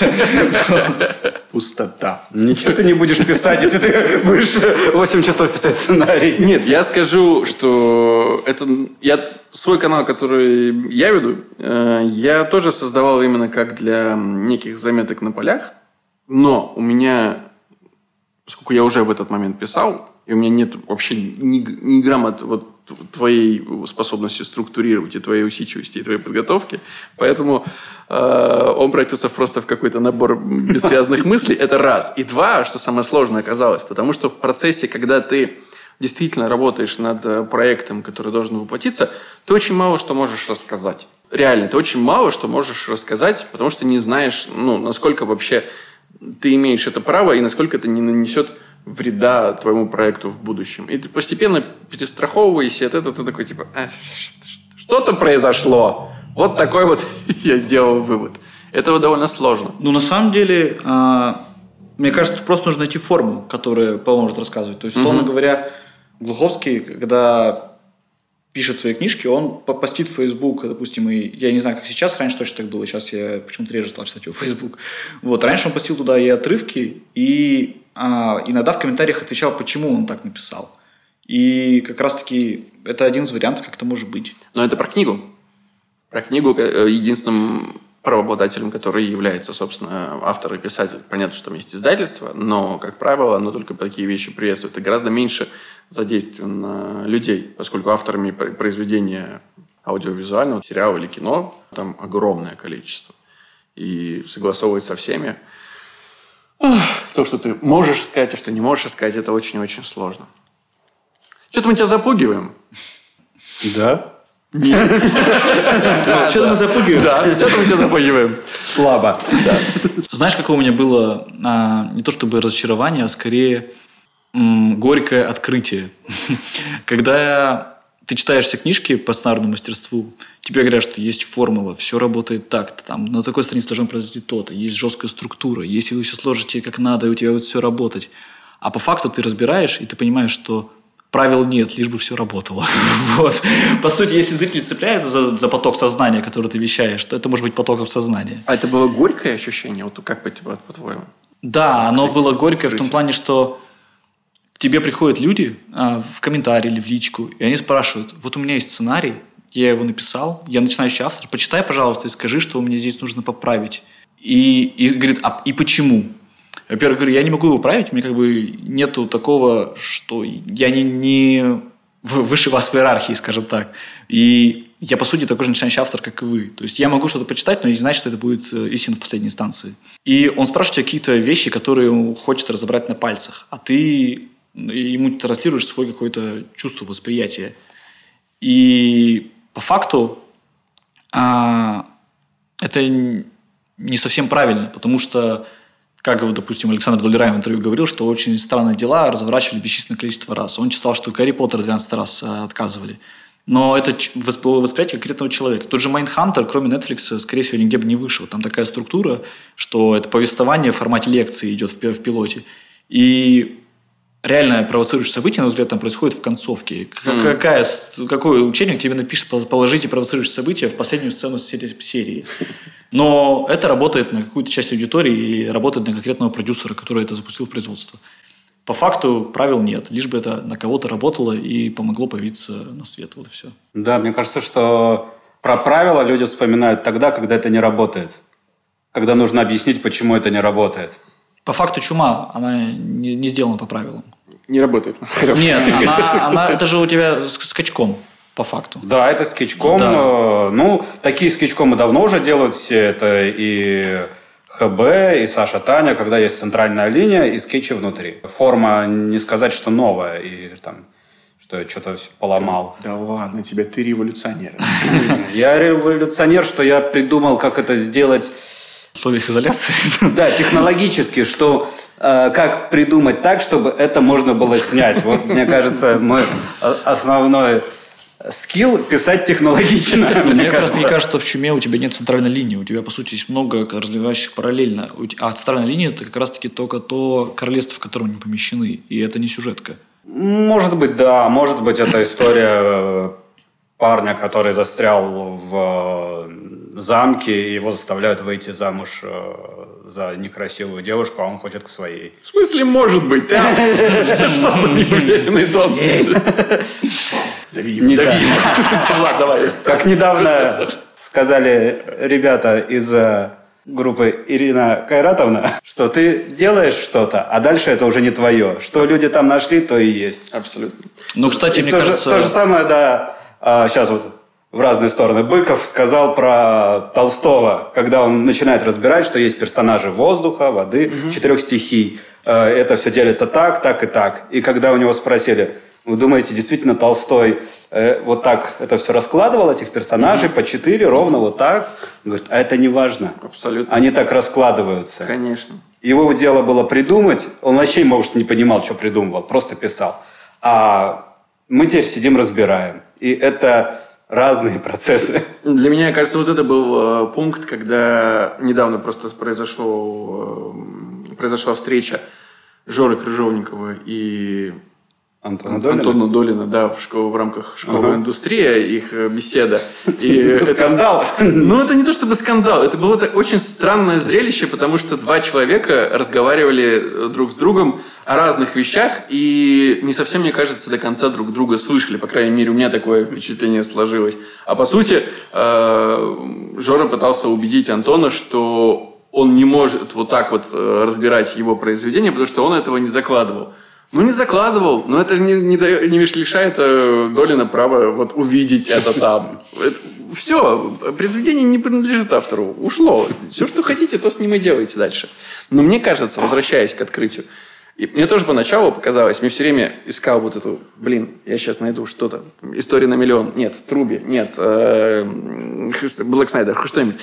[SPEAKER 2] Пустота.
[SPEAKER 3] Ничего ты не будешь писать, если ты будешь 8 часов писать сценарий.
[SPEAKER 2] Нет, я скажу, что это... Я свой канал, который я веду, э, я тоже создавал именно как для неких заметок на полях. Но у меня, поскольку я уже в этот момент писал, и у меня нет вообще ни, ни грамма вот твоей способности структурировать и твоей усидчивости, и твоей подготовки. Поэтому э, он превратится просто в какой-то набор бессвязных мыслей. Это раз. И два, что самое сложное оказалось, потому что в процессе, когда ты действительно работаешь над э, проектом, который должен воплотиться, ты очень мало что можешь рассказать. Реально, ты очень мало что можешь рассказать, потому что не знаешь, ну, насколько вообще ты имеешь это право и насколько это не нанесет вреда твоему проекту в будущем. И ты постепенно перестраховываешься от этого, ты такой типа, а, что-то произошло. Вот такой вот я сделал вывод. Это довольно сложно.
[SPEAKER 1] Ну, на самом деле, а, мне кажется, просто нужно найти форму, которая поможет рассказывать. То есть, условно угу. говоря, Глуховский, когда пишет свои книжки, он постит в Facebook, допустим, и я не знаю, как сейчас, раньше точно так было, сейчас я почему-то реже стал читать его в Facebook. Вот, раньше он постил туда и отрывки, и а, иногда в комментариях отвечал, почему он так написал. И как раз-таки это один из вариантов, как это может быть.
[SPEAKER 2] Но это про книгу. Про книгу э, единственным правообладателем, который является, собственно, автор и писатель. Понятно, что там есть издательство, но, как правило, оно только такие вещи приветствует. И гораздо меньше задействован на людей, поскольку авторами произведения аудиовизуального, сериала или кино там огромное количество. И согласовывать со всеми то, что ты можешь сказать, а что не можешь сказать, это очень-очень сложно. Что-то мы тебя запугиваем.
[SPEAKER 3] Да?
[SPEAKER 1] Нет. Что-то мы запугиваем.
[SPEAKER 2] Да, что-то мы тебя запугиваем.
[SPEAKER 3] Слабо.
[SPEAKER 1] Знаешь, какое у меня было а, не то чтобы разочарование, а скорее горькое открытие. Когда ты читаешь все книжки по сценарному мастерству, тебе говорят, что есть формула, все работает так-то, там, на такой странице должно произойти то-то, есть жесткая структура, если вы все сложите как надо, и у тебя будет все работать. А по факту ты разбираешь, и ты понимаешь, что правил нет, лишь бы все работало. вот. По сути, если зритель цепляется за, за поток сознания, который ты вещаешь, то это может быть потоком сознания.
[SPEAKER 2] А это было горькое ощущение? Вот как по-твоему?
[SPEAKER 1] Да, оно было горькое в том плане, что тебе приходят люди а, в комментарии или в личку, и они спрашивают, вот у меня есть сценарий, я его написал, я начинающий автор, почитай, пожалуйста, и скажи, что мне здесь нужно поправить. И, и говорит, а и почему? Во-первых, говорю, я не могу его править, мне как бы нету такого, что я не, не выше вас в иерархии, скажем так. И я, по сути, такой же начинающий автор, как и вы. То есть я могу что-то почитать, но не знать, что это будет э, истина в последней инстанции. И он спрашивает тебя какие-то вещи, которые он хочет разобрать на пальцах, а ты ему транслируешь свой какое-то чувство восприятия. И по факту а, это не совсем правильно, потому что, как, допустим, Александр Дулерайн в интервью говорил, что очень странные дела разворачивали бесчисленное количество раз. Он читал, что Гарри Поттер 12 раз а, отказывали. Но это было восприятие конкретного человека. Тот же Mindhunter, кроме Netflix, скорее всего, нигде бы не вышел. Там такая структура, что это повествование в формате лекции идет в пилоте. И реальное провоцирующее событие, на мой взгляд, там происходит в концовке. Mm. Какая, какой учебник тебе напишет положите провоцирующее событие в последнюю сцену серии? Но это работает на какую-то часть аудитории и работает на конкретного продюсера, который это запустил в производство. По факту правил нет, лишь бы это на кого-то работало и помогло появиться на свет. Вот и все.
[SPEAKER 3] Да, мне кажется, что про правила люди вспоминают тогда, когда это не работает. Когда нужно объяснить, почему это не работает.
[SPEAKER 1] По факту чума, она не, не сделана по правилам
[SPEAKER 2] не работает.
[SPEAKER 1] Нет, она, она, это же у тебя с скачком по факту.
[SPEAKER 3] Да, это скетчком. Да. Э, ну, такие скетчкомы давно уже делают все. Это и ХБ и Саша Таня, когда есть центральная линия и скетчи внутри. Форма не сказать, что новая и там что я что-то все поломал.
[SPEAKER 2] Да ладно тебе, ты революционер.
[SPEAKER 3] Я революционер, что я придумал, как это сделать
[SPEAKER 1] В условиях изоляции.
[SPEAKER 3] Да, технологически, что как придумать так, чтобы это можно было снять. Вот, мне кажется, мой о- основной скилл писать технологично.
[SPEAKER 1] Мне просто не кажется, что в чуме у тебя нет центральной линии. У тебя, по сути, есть много развивающих параллельно. А центральная линия это как раз-таки только то королевство, в котором они помещены. И это не сюжетка.
[SPEAKER 3] Может быть, да. Может быть, это история э, парня, который застрял в э, замке, и его заставляют выйти замуж э, за некрасивую девушку, а он хочет к своей.
[SPEAKER 2] В смысле, может быть, да? Что за неуверенный тон? Дави, давай.
[SPEAKER 3] Как недавно сказали ребята из э, группы Ирина Кайратовна, что ты делаешь что-то, а дальше это уже не твое. Что люди там нашли, то и есть.
[SPEAKER 2] Абсолютно.
[SPEAKER 1] Ну, кстати,
[SPEAKER 3] И
[SPEAKER 1] мне
[SPEAKER 3] то, же,
[SPEAKER 1] кажется...
[SPEAKER 3] то же самое, да, сейчас вот в разные стороны. Быков сказал про Толстого, когда он начинает разбирать, что есть персонажи воздуха, воды, четырех стихий. Э, Это все делится так, так и так. И когда у него спросили, вы думаете, действительно Толстой э, вот так это все раскладывал, этих персонажей, по четыре, ровно вот так? Он говорит, а это не важно.
[SPEAKER 2] Абсолютно.
[SPEAKER 3] Они так раскладываются.
[SPEAKER 2] Конечно.
[SPEAKER 3] Его дело было придумать. Он вообще, может, не понимал, что придумывал, просто писал. А мы теперь сидим, разбираем. И это разные процессы.
[SPEAKER 2] Для меня, кажется, вот это был э, пункт, когда недавно просто произошел, э, произошла встреча Жоры Крыжовникова и
[SPEAKER 3] Антона Долина?
[SPEAKER 2] Антона Долина, да, в, школ- в рамках школы
[SPEAKER 3] Ага.
[SPEAKER 2] индустрия, их э, беседа. И это-
[SPEAKER 3] Скандал.
[SPEAKER 2] Ну, это не то чтобы скандал, это было очень странное зрелище, потому что два человека разговаривали э, друг с другом о разных вещах и не совсем, мне кажется, до конца друг друга слышали. По крайней мере, у меня такое впечатление сложилось. А по сути, э, Жора пытался убедить Антона, что он не может вот так вот разбирать его произведение, потому что он этого не закладывал. Ну, не закладывал, но это не, не, не лишает э, Долина права вот увидеть это там. все, произведение не принадлежит автору, ушло. Все, что хотите, то с ним и делайте дальше. Но мне кажется, возвращаясь к открытию, и мне тоже поначалу показалось, мне все время искал вот эту, блин, я сейчас найду что-то, история на миллион, нет, Труби, нет, э, Блэк Снайдер, что-нибудь.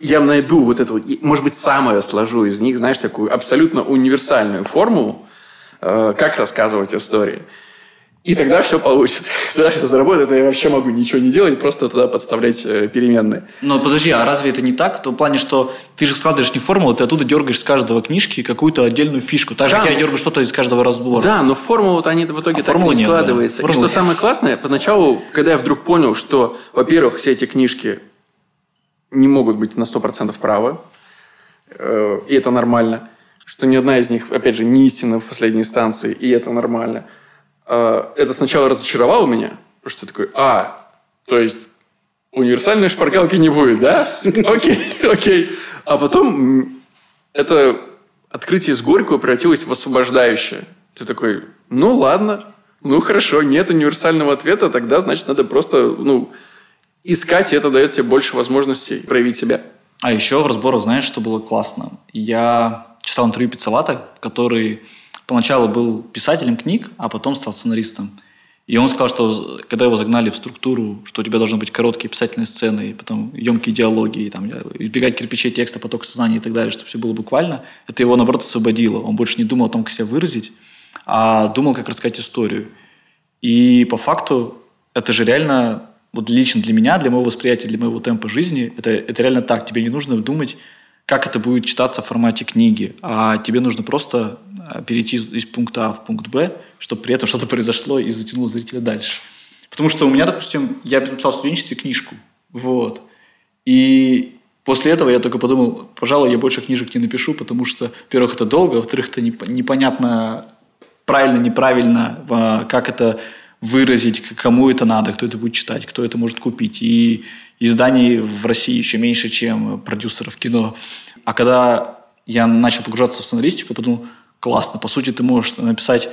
[SPEAKER 2] Я найду вот эту, может быть, самое сложу из них, знаешь, такую абсолютно универсальную формулу, как рассказывать истории. И тогда все получится. Тогда все заработает, и я вообще могу ничего не делать, просто туда подставлять э, переменные.
[SPEAKER 1] Но подожди, а разве это не так? В том плане, что ты же складываешь не формулу, ты оттуда дергаешь с каждого книжки какую-то отдельную фишку. Так же,
[SPEAKER 2] Да,
[SPEAKER 1] как я дергаю что-то из каждого разбора.
[SPEAKER 2] Да, но формула вот они в итоге
[SPEAKER 1] А
[SPEAKER 2] так не
[SPEAKER 1] нет, да.
[SPEAKER 2] складывается. И
[SPEAKER 1] Формулы
[SPEAKER 2] что
[SPEAKER 1] нет.
[SPEAKER 2] самое классное, поначалу, когда я вдруг понял, что, во-первых, все эти книжки не могут быть на 100% правы, э, и это нормально, что ни одна из них, опять же, не истина в последней инстанции, и это нормально. Э, Это сначала разочаровало меня, потому что я такой, а, то есть универсальной шпаргалки не будет, да? Окей, окей. А потом это открытие с Горького превратилось в освобождающее. Ты такой, ну ладно, ну хорошо, нет универсального ответа, тогда, значит, надо просто, ну, искать, и это дает тебе больше возможностей проявить себя.
[SPEAKER 1] А еще в разборах, знаешь, что было классно? Я читал интервью Пиццалата, который поначалу был писателем книг, а потом стал сценаристом. И он сказал, что когда его загнали в структуру, что у тебя должны быть короткие писательные сцены, и потом емкие диалоги, и там, избегать кирпичей текста, поток сознания и так далее, чтобы все было буквально, это его, наоборот, освободило. Он больше не думал о том, как себя выразить, а думал, как рассказать историю. И по факту это же реально, вот лично для меня, для моего восприятия, для моего темпа жизни, это, это реально так. Тебе не нужно думать, как это будет читаться в формате книги, а тебе нужно просто а, перейти из, из пункта А в пункт Б, чтобы при этом что-то произошло и затянуло зрителя дальше. Потому что у меня, допустим, я написал в студенчестве книжку, вот, и после этого я только подумал, пожалуй, я больше книжек не напишу, потому что, во-первых, это долго, во-вторых, это непо- непонятно правильно, неправильно, а, как это выразить, кому это надо, кто это будет читать, кто это может купить. И изданий в России еще меньше, чем продюсеров кино. А когда я начал погружаться в сценаристику, подумал, классно, по сути, ты можешь написать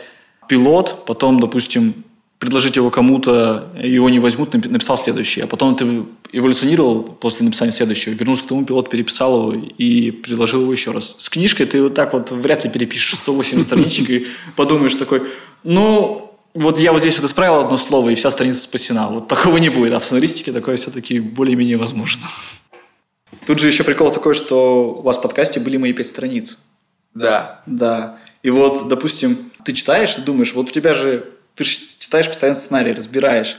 [SPEAKER 1] пилот, потом, допустим, предложить его кому-то, его не возьмут, напи- написал следующий. А потом ты эволюционировал после написания следующего, вернулся к тому, пилот переписал его и предложил его еще раз. С книжкой ты вот так вот вряд ли перепишешь 180 страничек и подумаешь такой, ну, вот я вот здесь вот исправил одно слово, и вся страница спасена. Вот такого не будет. А в сценаристике такое все-таки более-менее возможно. Тут же еще прикол такой, что у вас в подкасте были мои пять страниц.
[SPEAKER 2] Да.
[SPEAKER 1] Да. И вот, допустим, ты читаешь и думаешь, вот у тебя же, ты же читаешь постоянно сценарий, разбираешь,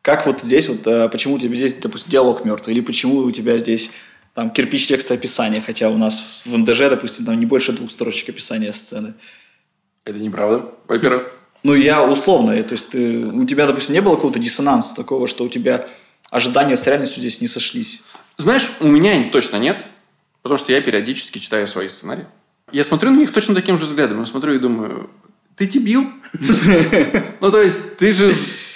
[SPEAKER 1] как вот здесь вот, э, почему у тебя здесь, допустим, диалог мертвый, или почему у тебя здесь там кирпич текста описания, хотя у нас в МДЖ, допустим, там не больше двух строчек описания сцены.
[SPEAKER 2] Это неправда, во-первых.
[SPEAKER 1] Ну, я условно, э, то есть ты- у тебя, допустим, не было какого-то диссонанса такого, что у тебя ожидания с реальностью здесь не сошлись.
[SPEAKER 2] Знаешь, у меня точно нет, потому что я периодически читаю свои сценарии. Я смотрю на них точно таким же взглядом. Я смотрю и думаю, ты дебил? Ну, то есть, ты же...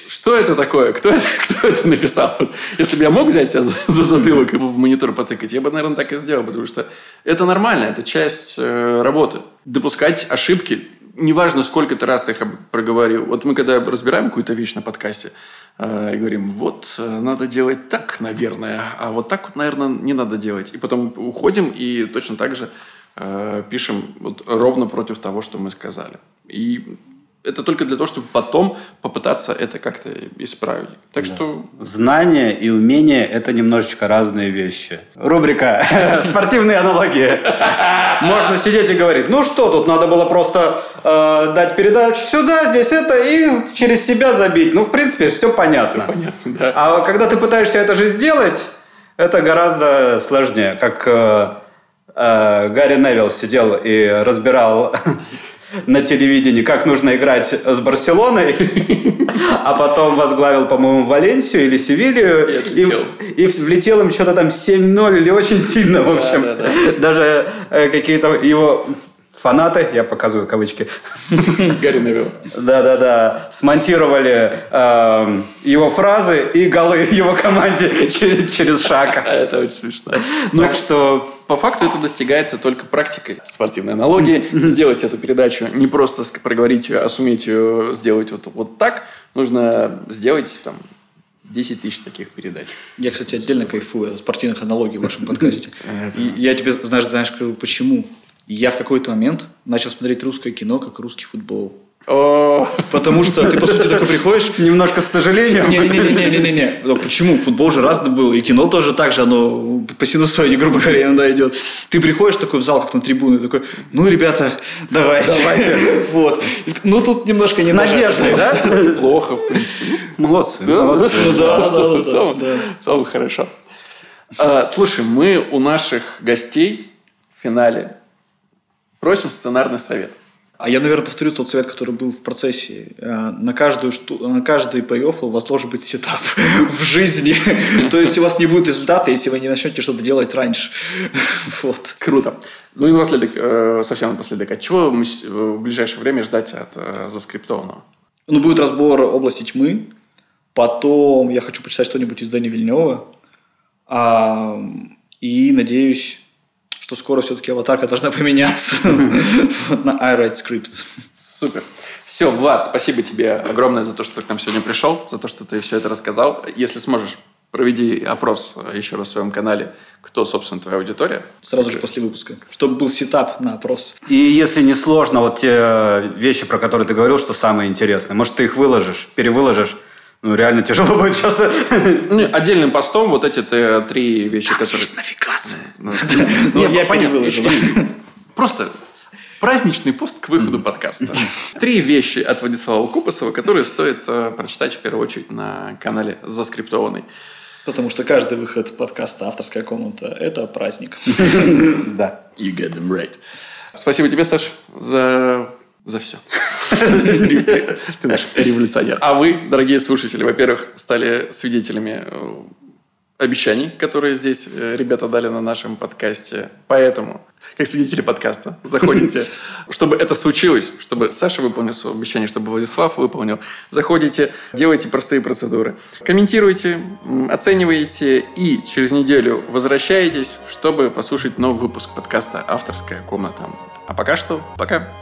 [SPEAKER 2] Что это такое? Кто это, кто это написал? Если бы я мог взять себя за, за затылок и в монитор потыкать, я бы, наверное, так и сделал, потому что это нормально, это часть э, работы. Допускать ошибки, неважно, сколько ты раз их проговорил. Вот мы когда разбираем какую-то вещь на подкасте, э, и говорим, вот, э, надо делать так, наверное, а вот так вот, наверное, не надо делать. И потом уходим и точно так же э, пишем вот ровно против того, что мы сказали. И это только для того, чтобы потом попытаться это как-то исправить. Так что
[SPEAKER 3] Знания и умения – это немножечко разные вещи. Рубрика «Спортивные аналогии». Можно сидеть и говорить, ну что, тут надо было просто э, дать передачу сюда, здесь это, и через себя забить. Ну, в принципе, все понятно.
[SPEAKER 2] понятно, да.
[SPEAKER 3] А когда ты пытаешься это же сделать, это гораздо сложнее. Как э, э, Гарри Невилл сидел и разбирал на телевидении, как нужно играть с Барселоной, а потом возглавил, по-моему, Валенсию или Севилью,
[SPEAKER 2] И
[SPEAKER 3] и, влетел им что-то там 7-0 или очень сильно, в общем.
[SPEAKER 2] да, да.
[SPEAKER 3] Даже э, какие-то его фанаты, я показываю кавычки,
[SPEAKER 2] Гарри Невилл.
[SPEAKER 3] да-да-да, смонтировали эм, его фразы и голы его команде через, через шаг.
[SPEAKER 2] Это очень смешно.
[SPEAKER 3] Так что
[SPEAKER 2] По факту это достигается только практикой спортивной аналогии. Сделать эту передачу, не просто проговорить ее, а суметь ее сделать вот, вот так, нужно сделать там 10 тысяч таких передач.
[SPEAKER 1] Я, кстати, отдельно кайфую от спортивных аналогий в вашем подкасте. Я тебе, знаешь, знаешь, почему. Я в какой-то момент начал смотреть русское кино, как русский футбол. Потому что ты, по сути, такой приходишь,
[SPEAKER 3] немножко с сожалением.
[SPEAKER 1] Не-не-не-не-не-не. Ну, Почему? Футбол же разный был, и кино тоже так же, оно по синусоиде, грубо говоря, иногда идет. Ты приходишь такой в зал, как на трибуну, и такой, ну, ребята, давайте.
[SPEAKER 3] Давайте.
[SPEAKER 1] Вот. Ну, тут немножко не
[SPEAKER 3] С надеждой, да?
[SPEAKER 2] плохо, в принципе.
[SPEAKER 3] Молодцы, молодцы.
[SPEAKER 1] Ну да, да, да,
[SPEAKER 2] в целом-
[SPEAKER 1] да.
[SPEAKER 2] в целом хорошо. А, Слушай, мы у наших гостей в финале просим сценарный совет.
[SPEAKER 1] А я, наверное, повторю тот совет, который был в процессе. Э, На каждую шту... на каждый плей у вас должен быть сетап в жизни. То есть у вас не будет результата, если вы не начнете что-то делать раньше. Вот.
[SPEAKER 2] Круто. Ну и напоследок, э, совсем напоследок, от чего с- в ближайшее время ждать от э, заскриптованного?
[SPEAKER 1] Ну, будет разбор области тьмы. Потом я хочу почитать что-нибудь из Дэни Вильнева. А, и надеюсь, что скоро все-таки аватарка должна поменяться на iWrite Scripts.
[SPEAKER 2] Супер. Все, Влад, спасибо тебе огромное за то, что ты к нам сегодня пришел, за то, что ты все это рассказал. Если сможешь, проведи опрос еще раз в своем канале, кто, собственно, твоя аудитория.
[SPEAKER 1] Сразу же после выпуска. Чтобы был сетап на опрос.
[SPEAKER 3] И если не сложно, вот те вещи, про которые ты говорил, что самые интересные, может, ты их выложишь, перевыложишь, ну, реально тяжело будет сейчас.
[SPEAKER 2] Ну, отдельным постом вот эти три вещи, которые...
[SPEAKER 1] навигация.
[SPEAKER 2] Ну,
[SPEAKER 1] Ну,
[SPEAKER 2] не,
[SPEAKER 1] я
[SPEAKER 2] понятно. Еще- Просто праздничный пост к выходу подкаста. Три вещи от Владислава Купасова, которые стоит э, прочитать в первую очередь на канале «Заскриптованный».
[SPEAKER 1] Потому что каждый выход подкаста «Авторская комната» – это праздник.
[SPEAKER 3] Да.
[SPEAKER 2] You get them right. Спасибо тебе, Саш, за, за все. Ты наш революционер. А вы, дорогие слушатели, во-первых, стали свидетелями э, обещаний, которые здесь э, ребята дали на нашем подкасте. Поэтому, как свидетели подкаста, заходите, чтобы это случилось, чтобы Саша выполнил свое обещание, чтобы Владислав выполнил. Заходите, делайте простые процедуры. Комментируйте, м, оцениваете и через неделю возвращаетесь, чтобы послушать новый выпуск подкаста «Авторская комната». А пока что, пока.